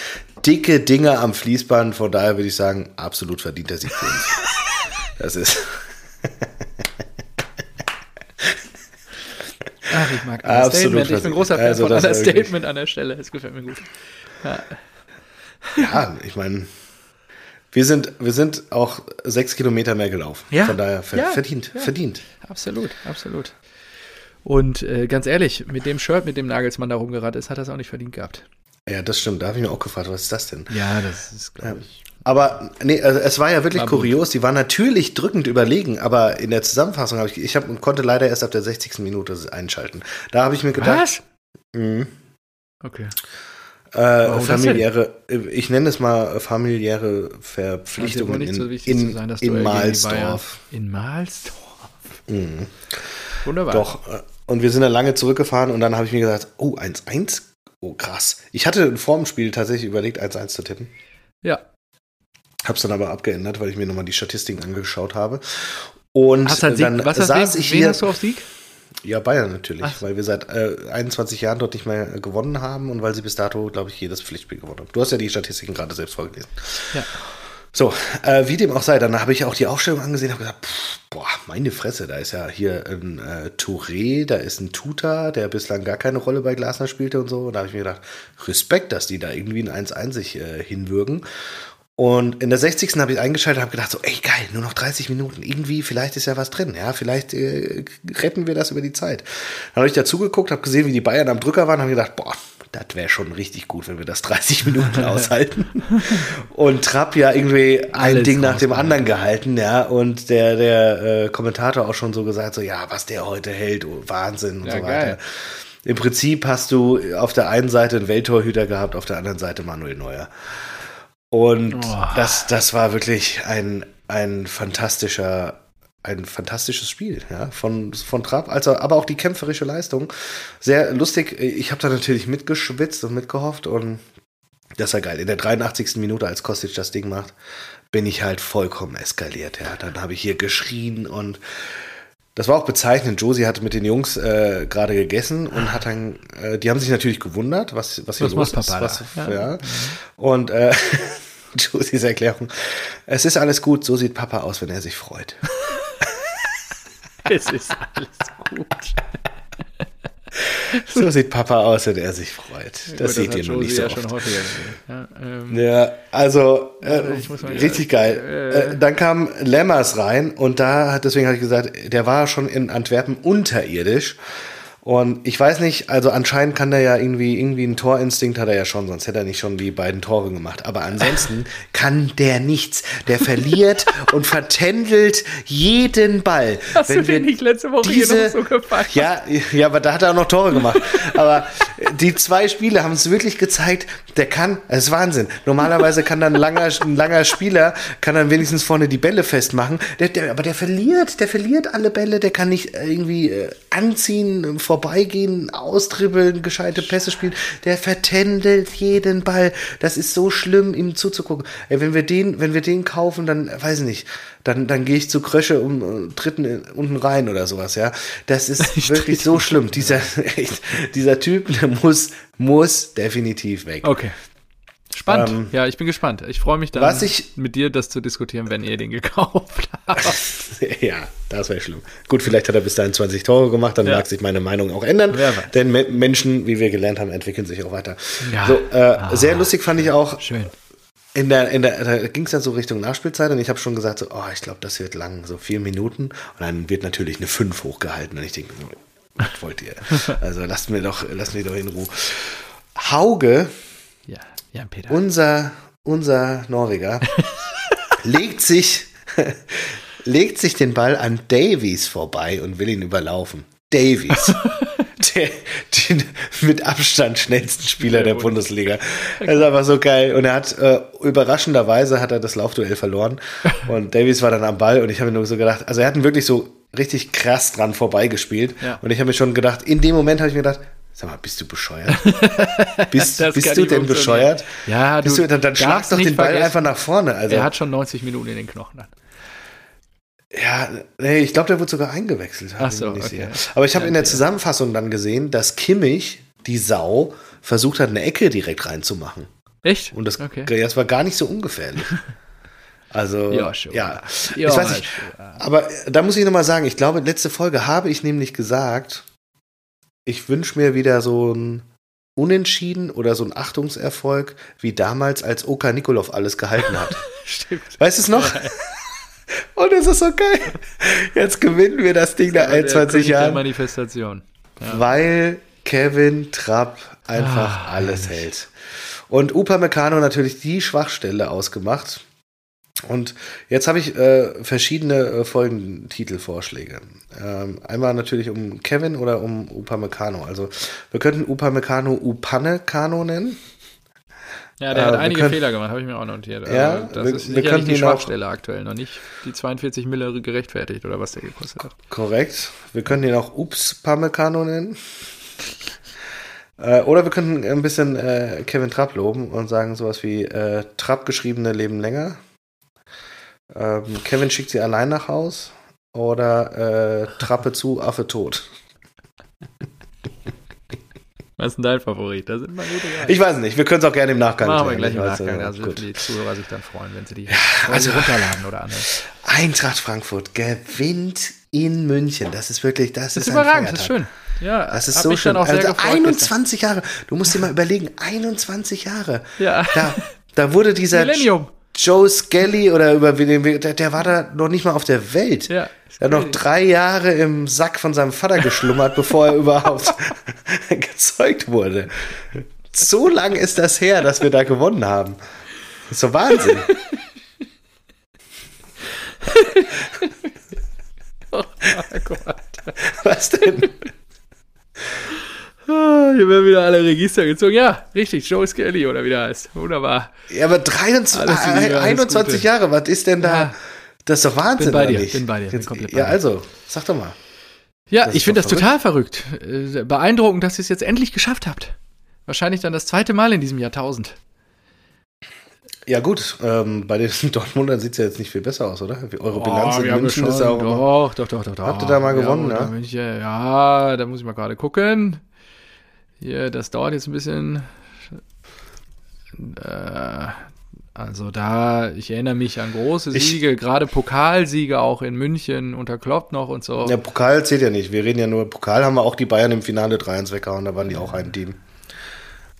dicke Dinger am Fließband. Von daher würde ich sagen, absolut verdienter Sieg für uns. Das ist. Ach, ich mag Absolut Understatement. Ich bin großer Fan Also von wirklich- Understatement an der Stelle. Es gefällt mir gut. Ja, ich meine, wir sind, wir sind auch sechs Kilometer mehr gelaufen. Ja, Von daher ver ja, verdient, ja. verdient. Absolut, absolut. Und äh, ganz ehrlich, mit dem Shirt, mit dem Nagelsmann da rumgerannt ist, hat er es auch nicht verdient gehabt. Ja, das stimmt. Da habe ich mir auch gefragt, was ist das denn? Ja, das ist, glaube ich. Aber nee, also es war ja wirklich War gut. kurios. Die waren natürlich drückend überlegen, aber in der Zusammenfassung habe ich, ich hab, konnte leider erst ab der 60. Minute einschalten. Da habe ich mir gedacht, Was? mh, Okay. Äh, familiäre, ich nenne es mal familiäre Verpflichtungen nicht in, so wichtig in, zu sein, in Mahlsdorf. In Mahlsdorf. Mhm. Wunderbar. Doch. äh, Und wir sind dann lange zurückgefahren und dann habe ich mir gesagt, oh, 1-1? Oh, krass. Ich hatte vor dem Spiel tatsächlich überlegt, 1-1 zu tippen. Ja. Hab's dann aber abgeändert, weil ich mir nochmal die Statistiken angeschaut habe. Und Hast du einen Sieg? dann Was hast saß wen, ich wen hier. hast du auf Sieg? Ja, Bayern natürlich, Ach. weil wir seit äh, 21 Jahren dort nicht mehr äh, gewonnen haben und weil sie bis dato, glaube ich, jedes Pflichtspiel gewonnen haben. Du hast ja die Statistiken gerade selbst vorgelesen. Ja. So, äh, wie dem auch sei, dann habe ich auch die Aufstellung angesehen und habe gesagt, pff, boah, meine Fresse, da ist ja hier ein äh, Touré, da ist ein Tuta, der bislang gar keine Rolle bei Glasner spielte und so. Und da habe ich mir gedacht, Respekt, dass die da irgendwie ein 1-1 sich äh, hinwürgen. Und in der 60. habe ich eingeschaltet und habe gedacht, so, ey, geil, nur noch 30 Minuten. Irgendwie, vielleicht ist ja was drin. Ja, vielleicht äh, retten wir das über die Zeit. Dann habe ich dazu geguckt, habe gesehen, wie die Bayern am Drücker waren, habe gedacht, boah, das wäre schon richtig gut, wenn wir das 30 Minuten aushalten. Und Trapp ja irgendwie ein Alles Ding nach dem anderen gehalten, ja. Und der, der äh, Kommentator auch schon so gesagt, so, ja, was der heute hält, oh, Wahnsinn und Ja, so geil. weiter. Im Prinzip hast du auf der einen Seite einen Welttorhüter gehabt, auf der anderen Seite Manuel Neuer. Und Oh. das, das war wirklich ein, ein fantastischer, ein fantastisches Spiel, ja, von, von Trapp, also, aber auch die kämpferische Leistung. Sehr lustig. Ich habe da natürlich mitgeschwitzt und mitgehofft und das war geil. In der 83. Minute, als Kostic das Ding macht, bin ich halt vollkommen eskaliert. Ja. Dann habe ich hier geschrien und das war auch bezeichnend. Josie hatte mit den Jungs äh, gerade gegessen und hat dann, äh, die haben sich natürlich gewundert, was, was hier Was los ist. Papa Was, ja. Ja. Und äh, Josies Erklärung, es ist alles gut, so sieht Papa aus, wenn er sich freut. Es ist alles gut. So sieht Papa aus, wenn er sich freut. Das Gut, seht hat ihr noch nicht so ja oft. Ja, ähm, Ja, also äh, richtig geil. Äh. Äh, dann kam Lemmers rein und da hat deswegen habe ich gesagt, der war schon in Antwerpen unterirdisch. Und ich weiß nicht, also anscheinend kann der ja irgendwie, irgendwie einen Torinstinkt hat er ja schon, sonst hätte er nicht schon die beiden Tore gemacht. Aber ansonsten kann der nichts. Der verliert und vertändelt jeden Ball. Hast du dir nicht letzte Woche hier noch so gefallen? Ja, ja, aber da hat er auch noch Tore gemacht. Aber die zwei Spiele haben es wirklich gezeigt, der kann, das ist Wahnsinn. Normalerweise kann dann ein langer, ein langer Spieler, kann dann wenigstens vorne die Bälle festmachen. Der, der, aber der verliert, der verliert alle Bälle, der kann nicht irgendwie äh, anziehen, vorbeigehen, austribbeln, gescheite Pässe spielen. Der vertändelt jeden Ball. Das ist so schlimm, ihm zuzugucken. Ey, wenn wir den, wenn wir den kaufen, dann, weiß ich nicht, dann, dann gehe ich zu Krösche um, äh, tritten in- unten rein oder sowas, ja. Das ist wirklich so schlimm. Dieser, echt, dieser Typ, der muss, muss definitiv weg. Okay. Spannend. Ähm, ja, ich bin gespannt. Ich freue mich dann, was ich- mit dir das zu diskutieren, wenn ihr den gekauft habt. Ja, das wäre schlimm. Gut, vielleicht hat er bis dahin 20 Tore gemacht, dann Ja. mag sich meine Meinung auch ändern. Denn Me Menschen, wie wir gelernt haben, entwickeln sich auch weiter. Ja. So, äh, sehr lustig fand ich auch, Schön. in der, in der, da ging es dann so Richtung Nachspielzeit und ich habe schon gesagt, so, oh, ich glaube, das wird lang, so vier Minuten. Und dann wird natürlich eine 5 hochgehalten und ich denke, so, was wollt ihr? Also lasst mir doch, lasst mich doch in Ruhe. Hauge, Ja, Jan Peter. unser, unser Norweger, legt sich, legt sich den Ball an Davies vorbei und will ihn überlaufen. Davies. Der, den mit Abstand schnellsten Spieler der Bundesliga. Das ist einfach so geil. Und er hat, äh, überraschenderweise hat er das Laufduell verloren. Und Davies war dann am Ball und ich habe mir nur so gedacht, also er hat ihn wirklich so richtig krass dran vorbeigespielt. Ja. Und ich habe mir schon gedacht, in dem Moment habe ich mir gedacht, Sag mal, bist du bescheuert? bist bist du denn bescheuert? Ja, bist du, dann, dann schlag doch den Ball vergessen. einfach nach vorne. Also, er hat schon 90 Minuten in den Knochen. Dann. Ja, nee, ich glaube, der wird sogar eingewechselt. Ach so, okay. Aber ich habe in der Zusammenfassung dann gesehen, dass Kimmich, die Sau, versucht hat, eine Ecke direkt reinzumachen. Echt? Und das, okay. das war gar nicht so ungefährlich. Also, ja, ja. ja ich weiß nicht. Aber da muss ich nochmal sagen, ich glaube, letzte Folge habe ich nämlich gesagt, ich wünsche mir wieder so ein Unentschieden oder so ein Achtungserfolg, wie damals, als Oka Nikolov alles gehalten hat. Stimmt. Weißt du es noch? Und es ist so geil. Jetzt gewinnen wir das Ding nach 21 Jahren. Manifestation. Ja. Weil Kevin Trapp einfach ah, alles ehrlich. hält. Und Upamecano natürlich die Schwachstelle ausgemacht. Und jetzt habe ich äh, verschiedene äh, Folgentitelvorschläge. Ähm, einmal natürlich um Kevin oder um Upamecano. Also wir könnten Upamecano Upamecano nennen. Ja, der äh, hat einige können, Fehler gemacht, habe ich mir auch notiert. Ja, also das wir, ist sicherlich die Schwachstelle aktuell, noch nicht die 42 Mille gerechtfertigt oder was der gekostet hat. Korrekt. Wir können ihn auch Ups Pamecano nennen. Äh, oder wir könnten ein bisschen äh, Kevin Trapp loben und sagen sowas wie äh, Trapp geschriebene leben länger. Ähm, Kevin schickt sie allein nach Haus oder äh, Trappe zu, Affe tot. Was ist denn dein Favorit? Da sind wir gute Ich weiß nicht, wir können es auch gerne im Nachgang Machen wir gleich im Nachgang. Also gut. für die Zuhörer sich dann freuen, wenn sie die ja, also, runterladen oder anders. Eintracht Frankfurt gewinnt in München. Das ist wirklich, das, das ist, überragend, das ist schön. Ja, das ist so schön. also 21 Jahre. Du musst dir mal überlegen, 21 Jahre. Ja. Da, da wurde dieser Millennium. Joe Skelly oder über den der, der war da noch nicht mal auf der Welt. Ja. Er hat noch drei Jahre im Sack von seinem Vater geschlummert, bevor er überhaupt gezeugt wurde. So lang ist das her, dass wir da gewonnen haben. Das ist so Wahnsinn. oh Gott. Was denn? Ah, hier werden wieder alle Register gezogen. Ja, richtig, Joe Skelly oder wie der heißt. Wunderbar. Ja, aber 23, Liebe, 21 Jahre, was ist denn da? Ja. Das ist doch Wahnsinn, bin bei dir, bin bei dir. Bin komplett ja, also, sag doch mal. Ja, ich finde das total verrückt. Äh, beeindruckend, dass ihr es jetzt endlich geschafft habt. Wahrscheinlich dann das zweite Mal in diesem Jahrtausend. Ja, gut, ähm, bei den Dortmundern sieht es ja jetzt nicht viel besser aus, oder? Eure Bilanz oh, in München ist ja auch. Doch, doch, doch, doch, doch. Habt ihr da mal gewonnen, ja? Da ich, ja, da muss ich mal gerade gucken. Hier, das dauert jetzt ein bisschen. Äh, also da, ich erinnere mich an große Siege, ich, gerade Pokalsiege auch in München unter Klopp noch und so. Der Pokal zählt ja nicht. Wir reden ja nur, Pokal haben wir auch die Bayern im Finale 3-1 weggehauen, da waren die auch ein Team.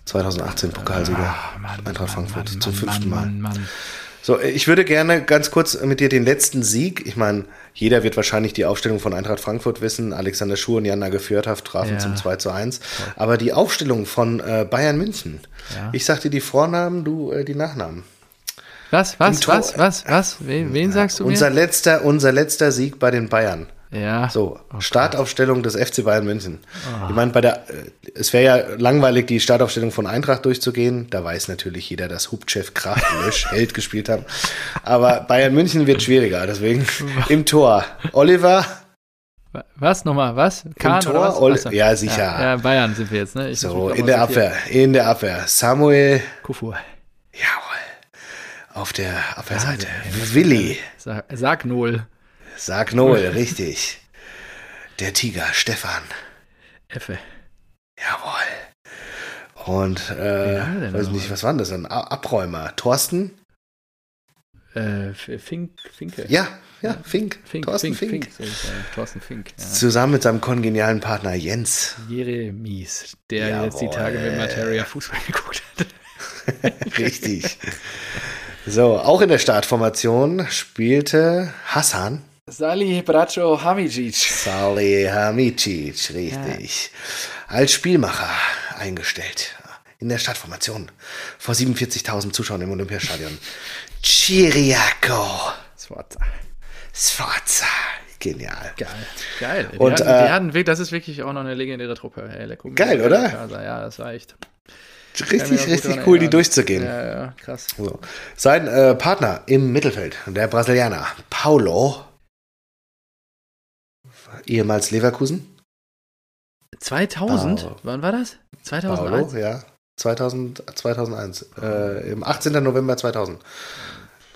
2018 Pokalsieger. Ah, Mann, Eintracht Frankfurt Mann, zum Mann, fünften Mal. So, ich würde gerne ganz kurz mit dir den letzten Sieg. Ich meine, jeder wird wahrscheinlich die Aufstellung von Eintracht Frankfurt wissen. Alexander Schuh und Jana Gefjörthaft trafen ja. zum 2 zu 1. Aber die Aufstellung von äh, Bayern München. Ja. Ich sag dir die Vornamen, du äh, die Nachnamen. Was, was, was, was, was? Wen, wen sagst du mir? Unser letzter, unser letzter Sieg bei den Bayern. Ja. So, okay. Startaufstellung des FC Bayern München. Oh. Ich meine, bei der, äh, es wäre ja langweilig, die Startaufstellung von Eintracht durchzugehen. Da weiß natürlich jeder, dass Hubchev, Kraft, Lösch, Held gespielt haben. Aber Bayern München wird schwieriger, deswegen im Tor. Oliver. Was nochmal? Was? Kahn Im Tor? Oder was? Ja, sicher. Ja, ja, Bayern sind wir jetzt, ne? Ich so, in der Abwehr. In der Abwehr. Samuel. Kufur. Jawohl auf der Abwehrseite. Ja, Willi. Sag, sag Null. Sag Null, richtig. Der Tiger, Stefan. Effe. Jawohl. Und, äh, weiß nicht, was war denn das? Ein Abräumer. Thorsten? Äh, Fink, Finke. Ja, ja, Fink. Fink Thorsten Fink. Fink. Fink. Thorsten Fink. Ja. Zusammen mit seinem kongenialen Partner Jens. Jeremies, der Jawohl. jetzt die Tage mit Materia Fußball geguckt hat. Richtig. So, auch in der Startformation spielte Hassan. Salih Braco Hamicic. Salih Hamicic, richtig. Ja. Als Spielmacher eingestellt. In der Startformation. Vor 47.000 Zuschauern im Olympiastadion. Chiriaco. Sforza. Sforza. Genial. Geil. Geil. Die Und, hatten, äh, das ist wirklich auch noch eine legendäre Truppe. Hey, geil, oder? Ja, das war echt. Richtig, richtig cool, die durchzugehen. Ja, ja, krass. So. Sein äh, Partner im Mittelfeld, der Brasilianer, Paulo, ehemals Leverkusen. 2000? Paolo. Wann war das? 2001? Paolo, ja. 2000, 2001. Äh, Im 18. November 2000.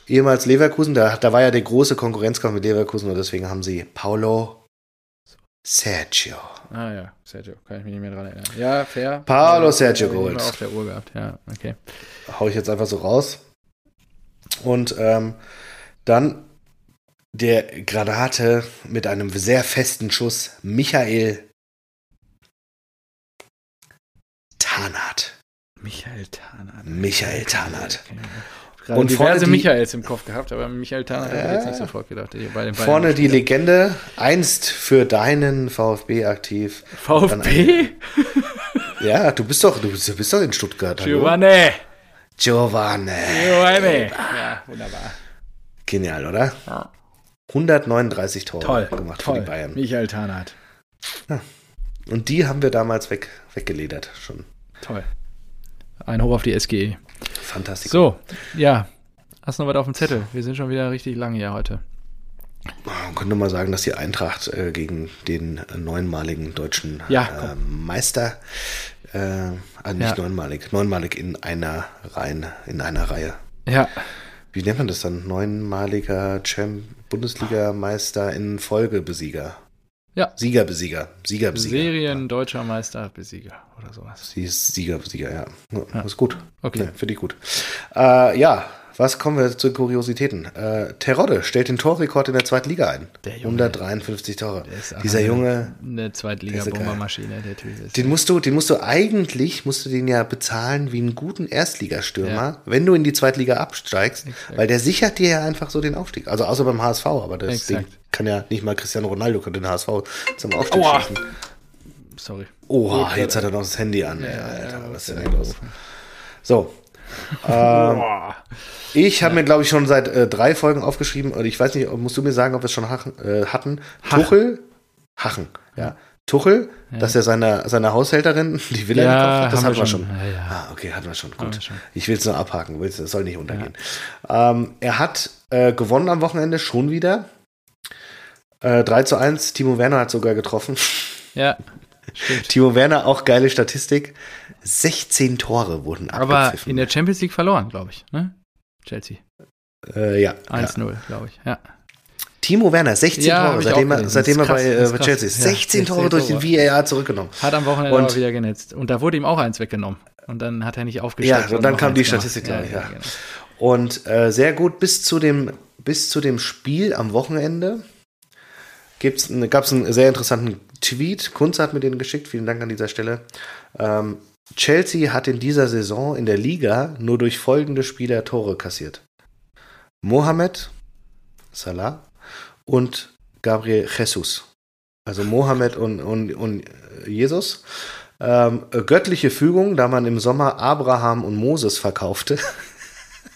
Ehemals Leverkusen, da, da war ja der große Konkurrenzkampf mit Leverkusen und deswegen haben sie Paulo Sergio. Ah ja, Sergio, kann ich mich nicht mehr dran erinnern. Ja, fair. Paolo ja, Sergio geholt. auf der Uhr gehabt, ja, okay. Hau ich jetzt einfach so raus. Und ähm, dann der Granate mit einem sehr festen Schuss, Michael Tarnath. Michael Tarnath. Michael Tarnath. Okay. Und vorne die- Michaels im Kopf gehabt, aber Michael Tarnath hätte ich jetzt nicht sofort gedacht. Hier Bei den beiden Vorne die. Legende, einst für deinen VfB aktiv. VfB? Ja, du bist doch, du bist, du bist doch in Stuttgart. Giovanni. Giovanni. Giovanni. Ja, wunderbar. Genial, oder? Ja. 139 Tore Toll. gemacht toll. für die Bayern. Michael Tarnath. Und die haben wir damals weg, weggeledert. Schon Toll. Ein Hoch auf die SGE. fantastisch. So, ja. Hast du noch was auf dem Zettel? Wir sind schon wieder richtig lang hier heute. Man könnte mal sagen, dass die Eintracht äh, gegen den neunmaligen deutschen Ja, äh, Meister, äh, ah, nicht Ja. neunmalig, neunmalig in einer Reihe, in einer Reihe. Ja, Wie nennt man das dann? Neunmaliger Champ Bundesligameister in Folgebesieger. Ja. Siegerbesieger. Siegerbesieger. Serien deutscher Meister Besieger oder sowas. Sie ist Siegerbesieger, ja. ja. Ja. Ist gut. Okay. Ja, Finde ich gut. Äh, ja, was kommen wir zu Kuriositäten? Äh, Terodde stellt den Torrekord in der zweiten Liga ein. Der Junge. 153 Tore. Der ist Dieser Junge, Eine Zweitliga-Bombermaschine, der Typ ist. den musst du, den musst du eigentlich, musst du den ja bezahlen wie einen guten Erstligastürmer, Ja. wenn du in die Zweitliga absteigst, Exakt. weil der sichert dir ja einfach so den Aufstieg. Also außer beim HSV, aber das kann ja nicht mal Cristiano Ronaldo kann den HSV zum Aufstieg Aua. schießen. Sorry. Oha, Gut, jetzt ja. hat er noch das Handy an. Ja, Alter, was ist denn los? So. Ähm, ich habe mir, glaube ich, schon seit äh, drei Folgen aufgeschrieben, und ich weiß nicht, musst du mir sagen, ob wir es schon hachen, äh, hatten. Hachen. Tuchel, Hachen, ja. Tuchel, dass er seiner seiner Haushälterin die Villa Ja, gekauft hat, das hatten wir schon. schon. Ja, ja. Ah, okay, hatten wir schon. Gut. wir schon. Ich will es nur abhaken, es soll nicht untergehen. Ähm, er hat äh, gewonnen am Wochenende schon wieder. Äh, 3 zu 1, Timo Werner hat sogar getroffen. Ja, stimmt. Timo Werner, auch geile Statistik. 16 Tore wurden Aber in der Champions League verloren, glaube ich. Ne? Chelsea. äh, ja, ja. 1-0, glaube ich. Ja. Timo Werner, 16 Ja, hab Tore, seitdem, er, seitdem er bei, äh, bei. Chelsea ist. Ja, 16 Tore 16 durch den. VAR zurückgenommen. Hat am Wochenende Und- wieder genetzt. Und da wurde ihm auch eins weggenommen. Und dann hat er nicht aufgestellt. Ja, und dann kam die. Statistik, glaube ich, ja. genau. Und äh, sehr gut bis zu dem, bis zu dem Spiel am Wochenende gab es einen sehr interessanten Tweet. Kunz hat mir den geschickt. Vielen Dank an dieser Stelle. Ähm, Chelsea hat in dieser Saison in der Liga nur durch folgende Spieler Tore kassiert. Mohamed Salah und Gabriel Jesus. Also Mohamed und, und, und Jesus. Ähm, göttliche Fügung, da man im Sommer Abraham und Moses verkaufte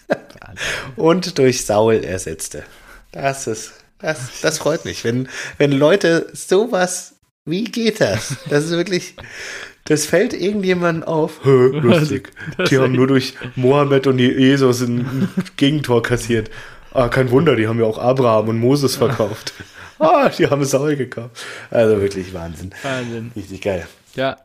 und durch Saul ersetzte. Das ist, das, das freut mich, wenn, wenn Leute sowas, wie geht das? Das ist wirklich, das fällt irgendjemandem auf. Hö, lustig. Die haben nur durch Mohammed und Jesus ein Gegentor kassiert. Ah, kein Wunder, die haben ja auch Abraham und Moses verkauft. Ah, die haben Saul gekauft. Also wirklich Wahnsinn. Wahnsinn. Richtig geil. Ja,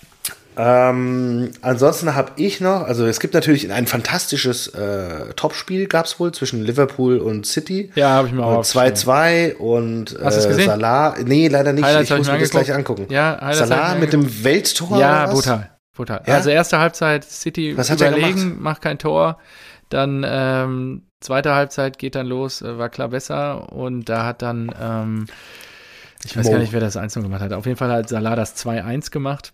Ähm, ansonsten habe ich noch, also es gibt natürlich ein fantastisches äh, Topspiel, gab es wohl zwischen Liverpool und City. ja habe ich mir auch Und aufgeschrieben. 2-2 und Hast äh, gesehen? Salah. Nee, leider nicht. Highlights ich muss mir mir das gleich angeguckt. angucken. Ja, Highlights Salah mit dem Welttor. Ja, brutal. brutal. Ja? Also erste Halbzeit City Was er überlegen, macht kein Tor. Dann ähm, zweite Halbzeit geht dann los, äh, war klar besser. Und da hat dann, ähm, ich weiß Mo. gar nicht, wer das 1 gemacht hat. Auf jeden Fall hat Salah das 2-1 gemacht.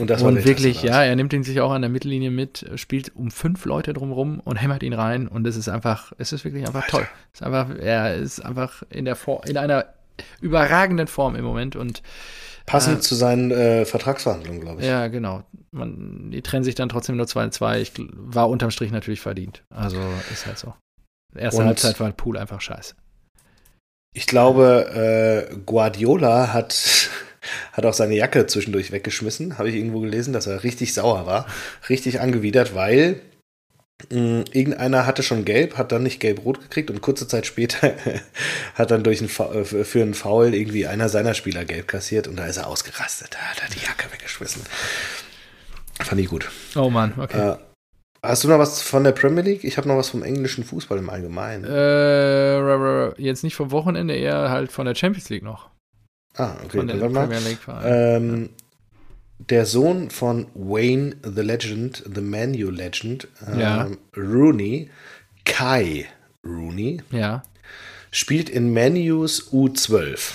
Und das war und wirklich, ja, er nimmt ihn sich auch an der Mittellinie mit, spielt um fünf Leute drumherum und hämmert ihn rein. Und es ist einfach, es ist wirklich einfach toll. Es ist einfach, er ist einfach in der Form, in einer überragenden Form im Moment. Und Passend äh, zu seinen äh, Vertragsverhandlungen, glaube ich. ja, genau. Man, die trennen sich dann trotzdem nur 2-2. Ich war unterm Strich natürlich verdient. Also ist halt so. Erste Und- Halbzeit war Pool einfach scheiße. Ich glaube, äh, Guardiola hat, hat auch seine Jacke zwischendurch weggeschmissen. Habe ich irgendwo gelesen, dass er richtig sauer war. Richtig angewidert, weil Mm, irgendeiner hatte schon gelb, hat dann nicht gelb-rot gekriegt und kurze Zeit später hat dann durch ein äh, für einen Foul irgendwie einer seiner Spieler gelb kassiert und da ist er ausgerastet. Da hat er die Jacke weggeschmissen. Fand ich gut. Oh Mann, okay. Äh, hast du noch was von der Premier League? Ich habe noch was vom englischen Fußball im Allgemeinen. Äh, jetzt nicht vom Wochenende, eher halt von der Champions League noch. Ah, okay. Von der Premier League ähm, ja der Sohn von Wayne the Legend, the Manu Legend, ja. ähm, Rooney, Kai Rooney, ja. spielt in Manus U12.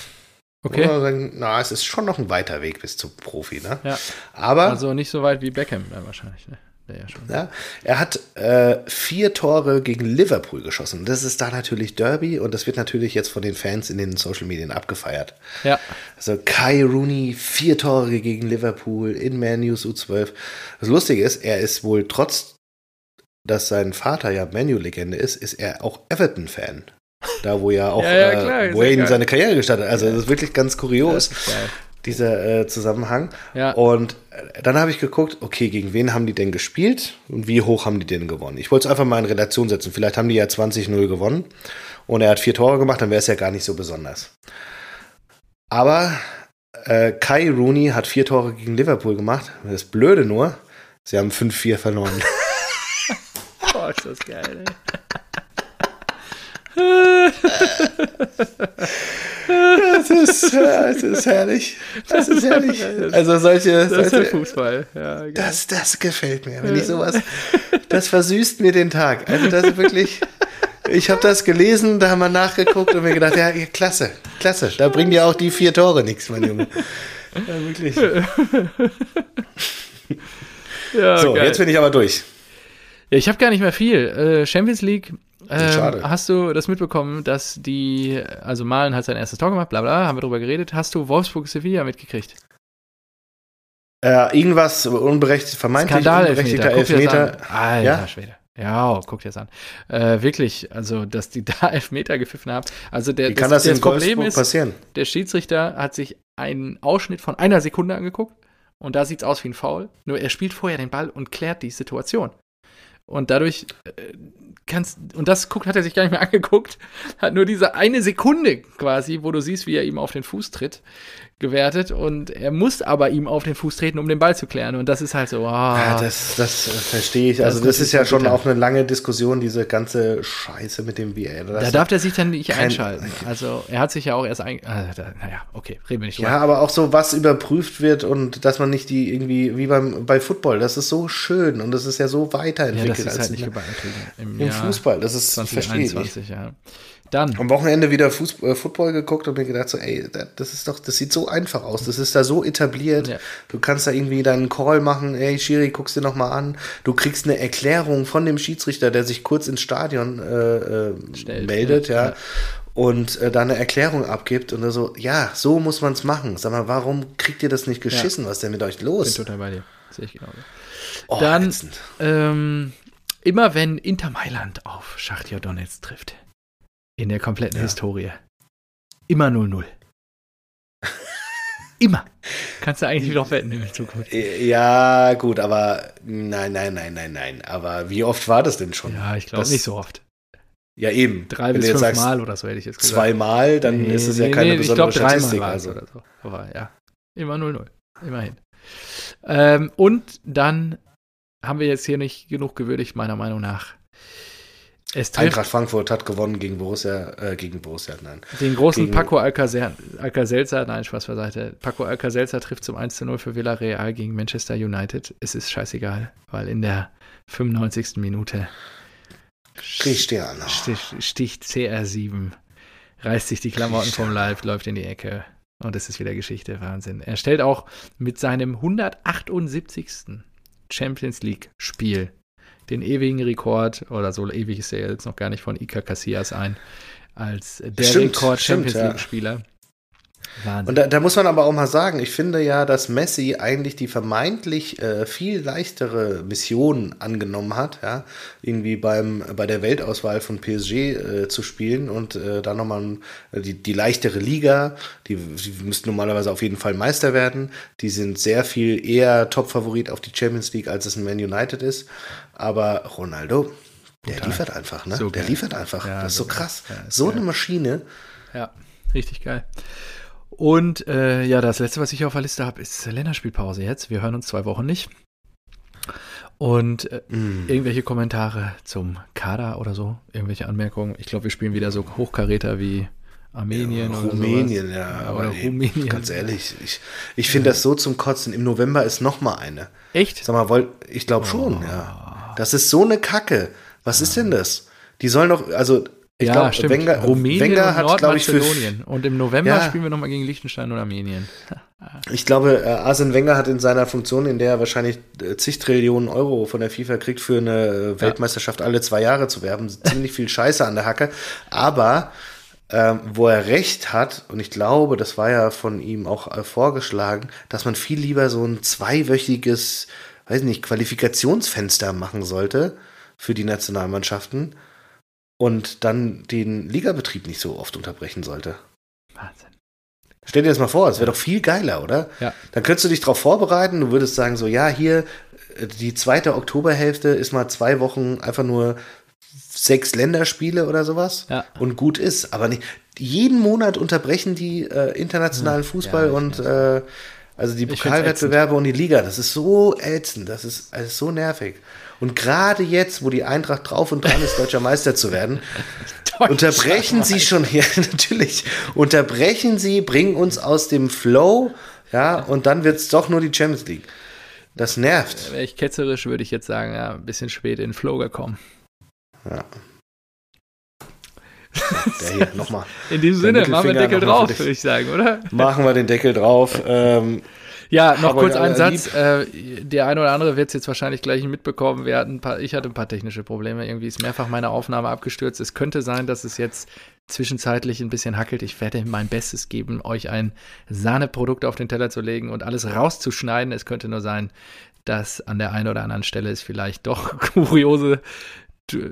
Okay. Sagen, na, es ist schon noch ein weiter Weg bis zum Profi, ne? Ja. Aber. Also nicht so weit wie Beckham ja, wahrscheinlich, ne? Ja, schon. Ja, er hat äh, vier Tore gegen Liverpool geschossen. Das ist da natürlich Derby und das wird natürlich jetzt von den Fans in den Social Medien abgefeiert. Ja. Also Kai Rooney, vier Tore gegen Liverpool in Man News U12. Das Lustige ist, er ist wohl trotz, dass sein Vater ja Manu-Legende ist, ist er auch Everton-Fan. Da, wo ja auch ja, ja, klar, äh, Wayne seine Karriere gestartet hat. Also, das ist wirklich ganz kurios dieser äh, Zusammenhang. Ja. Und äh, dann habe ich geguckt, okay, gegen wen haben die denn gespielt und wie hoch haben die denn gewonnen? Ich wollte es einfach mal in Relation setzen. Vielleicht haben die ja 20-0 gewonnen und er hat vier Tore gemacht, dann wäre es ja gar nicht so besonders. Aber äh, Kai Rooney hat vier Tore gegen Liverpool gemacht. Das Blöde nur, sie haben 5-4 verloren. oh, ist das geil, ey. Das ist, das ist herrlich. Das ist herrlich. Also solche. Das solche, ist Fußball. Ja, das, das gefällt mir. Wenn ich sowas. Das versüßt mir den Tag. Also das ist wirklich. Ich habe das gelesen, da haben wir nachgeguckt und mir gedacht, ja, klasse, klasse. Da bringen ja auch die vier Tore nichts, mein Junge. Ja, wirklich. Ja, so, geil. jetzt bin ich aber durch. Ja, ich habe gar nicht mehr viel. Äh, Champions League ähm, hast du das mitbekommen, dass die, also Malen hat sein erstes Tor gemacht, bla bla, haben wir drüber geredet. Hast du Wolfsburg-Sevilla mitgekriegt? Äh, irgendwas unberechtigt, vermeintlich Skandal unberechtigter Elfmeter. Elfmeter. Alter ja? Schwede. Ja, oh, guck dir das an. Äh, wirklich, also, dass die da Elfmeter gepfiffen haben. Also, der, Wie kann das, das, das Problem ist, passieren? der Schiedsrichter hat sich einen Ausschnitt von einer Sekunde angeguckt und da sieht es aus wie ein Foul. Nur er spielt vorher den Ball und klärt die Situation. Und dadurch äh, kannst, und das guckt, hat er sich gar nicht mehr angeguckt, hat nur diese eine Sekunde quasi, wo du siehst, wie er ihm auf den Fuß tritt, gewertet und er muss aber ihm auf den Fuß treten, um den Ball zu klären und das ist halt so, oh, ja, das, das verstehe ich. Also das, das ist ja schon auch eine lange Diskussion, diese ganze Scheiße mit dem VR. Da darf er sich dann nicht einschalten. Also er hat sich ja auch erst ein, also, naja, okay, reden wir nicht drüber. Ja, aber auch so, was überprüft wird und dass man nicht die irgendwie, wie beim, bei Football, das ist so schön und das ist ja so weiterentwickelt. Ja, das ist halt nicht im, im Fußball, das ist 2021, ja. Dann. Am Wochenende wieder Fußball, äh, Football geguckt und mir gedacht so, ey, das ist doch, das sieht so einfach aus. Das ist da so etabliert. Ja. Du kannst da irgendwie deinen Call machen, ey, Schiri, guckst dir nochmal an. Du kriegst eine Erklärung von dem Schiedsrichter, der sich kurz ins Stadion äh, äh, Stellt, meldet, ja. ja. Und äh, da eine Erklärung abgibt und so, ja, so muss man es machen. Sag mal, warum kriegt ihr das nicht geschissen? Ja. Was ist denn mit euch los? Bin total bei dir. Sehe ich genau. Oh, Dann, ähm, immer wenn Inter Mailand auf Schachtja Donetsk trifft, in der kompletten ja. Historie. Immer 0-0. Immer. Kannst du eigentlich noch wetten in Zukunft. Ja, gut, aber nein, nein, nein, nein, nein. Aber wie oft war das denn schon? Ja, ich glaube nicht so oft. Ja, eben. Drei Wenn bis fünf sagst, Mal oder so hätte ich jetzt gesagt. Zweimal, dann nee, ist es ja keine nee, besondere ich glaub, Statistik. Also. Oder so. Aber ja, immer 0-0. Immerhin. Ähm, und dann haben wir jetzt hier nicht genug gewürdigt, meiner Meinung nach. Eintracht Frankfurt hat gewonnen gegen Borussia, äh, gegen Borussia, nein. Den großen gegen Paco Alcacelser, nein, Spaß beiseite. Paco Alcacelser trifft zum 1 0 für Villarreal gegen Manchester United. Es ist scheißegal, weil in der 95. Minute Cristiano. Sticht, sticht CR7, reißt sich die Klamotten vom Leib, läuft in die Ecke. Und es ist wieder Geschichte, Wahnsinn. Er stellt auch mit seinem 178. Champions League Spiel den ewigen Rekord, oder so ewig ist er jetzt noch gar nicht von Iker Casillas ein, als der stimmt, Rekord Champions League-Spieler. Ja. Wahnsinn. Und da, da, muss man aber auch mal sagen, ich finde ja, dass Messi eigentlich die vermeintlich äh, viel leichtere Mission angenommen hat, ja, irgendwie beim, bei der Weltauswahl von PSG äh, zu spielen und äh, dann nochmal äh, die, die leichtere Liga, die, die müssten normalerweise auf jeden Fall Meister werden. Die sind sehr viel eher Top-Favorit auf die Champions League, als es ein Man United ist. Aber Ronaldo, Der Brutal. liefert einfach, ne? So der geil. liefert einfach. Ja, das ist so krass. Ja, so eine Maschine. Ja, richtig geil. Und äh, ja, das letzte, was ich auf der Liste habe, ist Länderspielpause jetzt. Wir hören uns zwei Wochen nicht. Und äh, Mm. irgendwelche Kommentare zum Kader oder so, irgendwelche Anmerkungen. Ich glaube, wir spielen wieder so Hochkaräter wie Armenien oder Rumänien, sowas. ja. Ja, aber ey, Rumänien. Ganz ehrlich, ich, ich finde das so zum Kotzen. Im November ist noch mal eine. Echt? Sag mal, wollt, ich glaube schon, ja. Das ist so eine Kacke. Was ist denn das? Die sollen doch, also ich ja, glaube, stimmt. Wenger, Rumänien Wenger und hat, glaube ich, für, Nordmazedonien. Und im November Ja. spielen wir nochmal gegen Liechtenstein und Armenien. ich glaube, äh, Arsene Wenger hat in seiner Funktion, in der er wahrscheinlich äh, zig Trillionen Euro von der FIFA kriegt, für eine äh, Weltmeisterschaft alle zwei Jahre zu werben, ziemlich viel Scheiße an der Hacke. Aber ähm, wo er recht hat, und ich glaube, das war ja von ihm auch äh, vorgeschlagen, dass man viel lieber so ein zweiwöchiges, weiß nicht, Qualifikationsfenster machen sollte für die Nationalmannschaften und dann den Ligabetrieb nicht so oft unterbrechen sollte. Wahnsinn. Stell dir das mal vor, es wäre doch viel geiler, oder? Ja. Dann könntest du dich darauf vorbereiten, du würdest sagen, so, ja, hier, äh, die zweite Oktoberhälfte ist mal zwei Wochen einfach nur sechs Länderspiele oder sowas Ja. und gut ist. Aber nicht, jeden Monat unterbrechen die äh, internationalen Fußball Ja, und äh, also die Pokalwettbewerbe und die Liga. Das ist so ätzend, das ist, das ist so nervig. Und gerade jetzt, wo die Eintracht drauf und dran ist, deutscher Meister zu werden, unterbrechen Sie schon, ja, natürlich, unterbrechen Sie, bringen uns aus dem Flow, ja, und dann wird es doch nur die Champions League. Das nervt. Wäre ich ketzerisch, würde ich jetzt sagen, ja, ein bisschen spät in den Flow gekommen. Ja. Der hier, nochmal. In diesem Sinne, machen wir den Deckel drauf, würde ich sagen, oder? Machen wir den Deckel drauf. Ähm, Ja, noch Aber kurz einen ja, Satz. Äh, der eine oder andere wird es jetzt wahrscheinlich gleich mitbekommen. Wir hatten ein paar, ich hatte ein paar technische Probleme. Irgendwie ist mehrfach meine Aufnahme abgestürzt. Es könnte sein, dass es jetzt zwischenzeitlich ein bisschen hackelt. Ich werde mein Bestes geben, euch ein Sahneprodukt auf den Teller zu legen und alles rauszuschneiden. Es könnte nur sein, dass an der einen oder anderen Stelle es vielleicht doch kuriose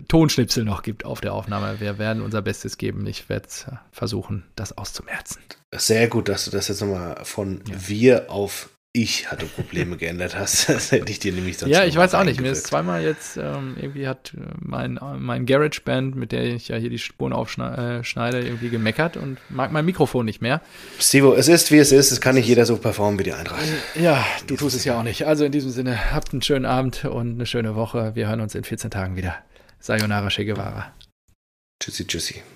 Tonschnipsel noch gibt auf der Aufnahme. Wir werden unser Bestes geben. Ich werde äh, versuchen, das auszumerzen. sehr gut, dass du das jetzt nochmal von wir auf ich hatte Probleme geändert hast. Das hätte ich dir nämlich sonst Ja, ich weiß auch nicht. Mir ist zweimal jetzt, ähm, irgendwie hat äh, mein, äh, mein GarageBand, mit der ich ja hier die Spuren aufschneide, irgendwie gemeckert und mag mein Mikrofon nicht mehr. Stivo, es ist wie es ist. Es kann nicht jeder so performen wie die Eintracht. Ja, du tust es ja auch nicht. Also in diesem Sinne, habt einen schönen Abend und eine schöne Woche. Wir hören uns in 14 Tagen wieder. Sayonara Che Guevara. Tschüssi, tschüssi.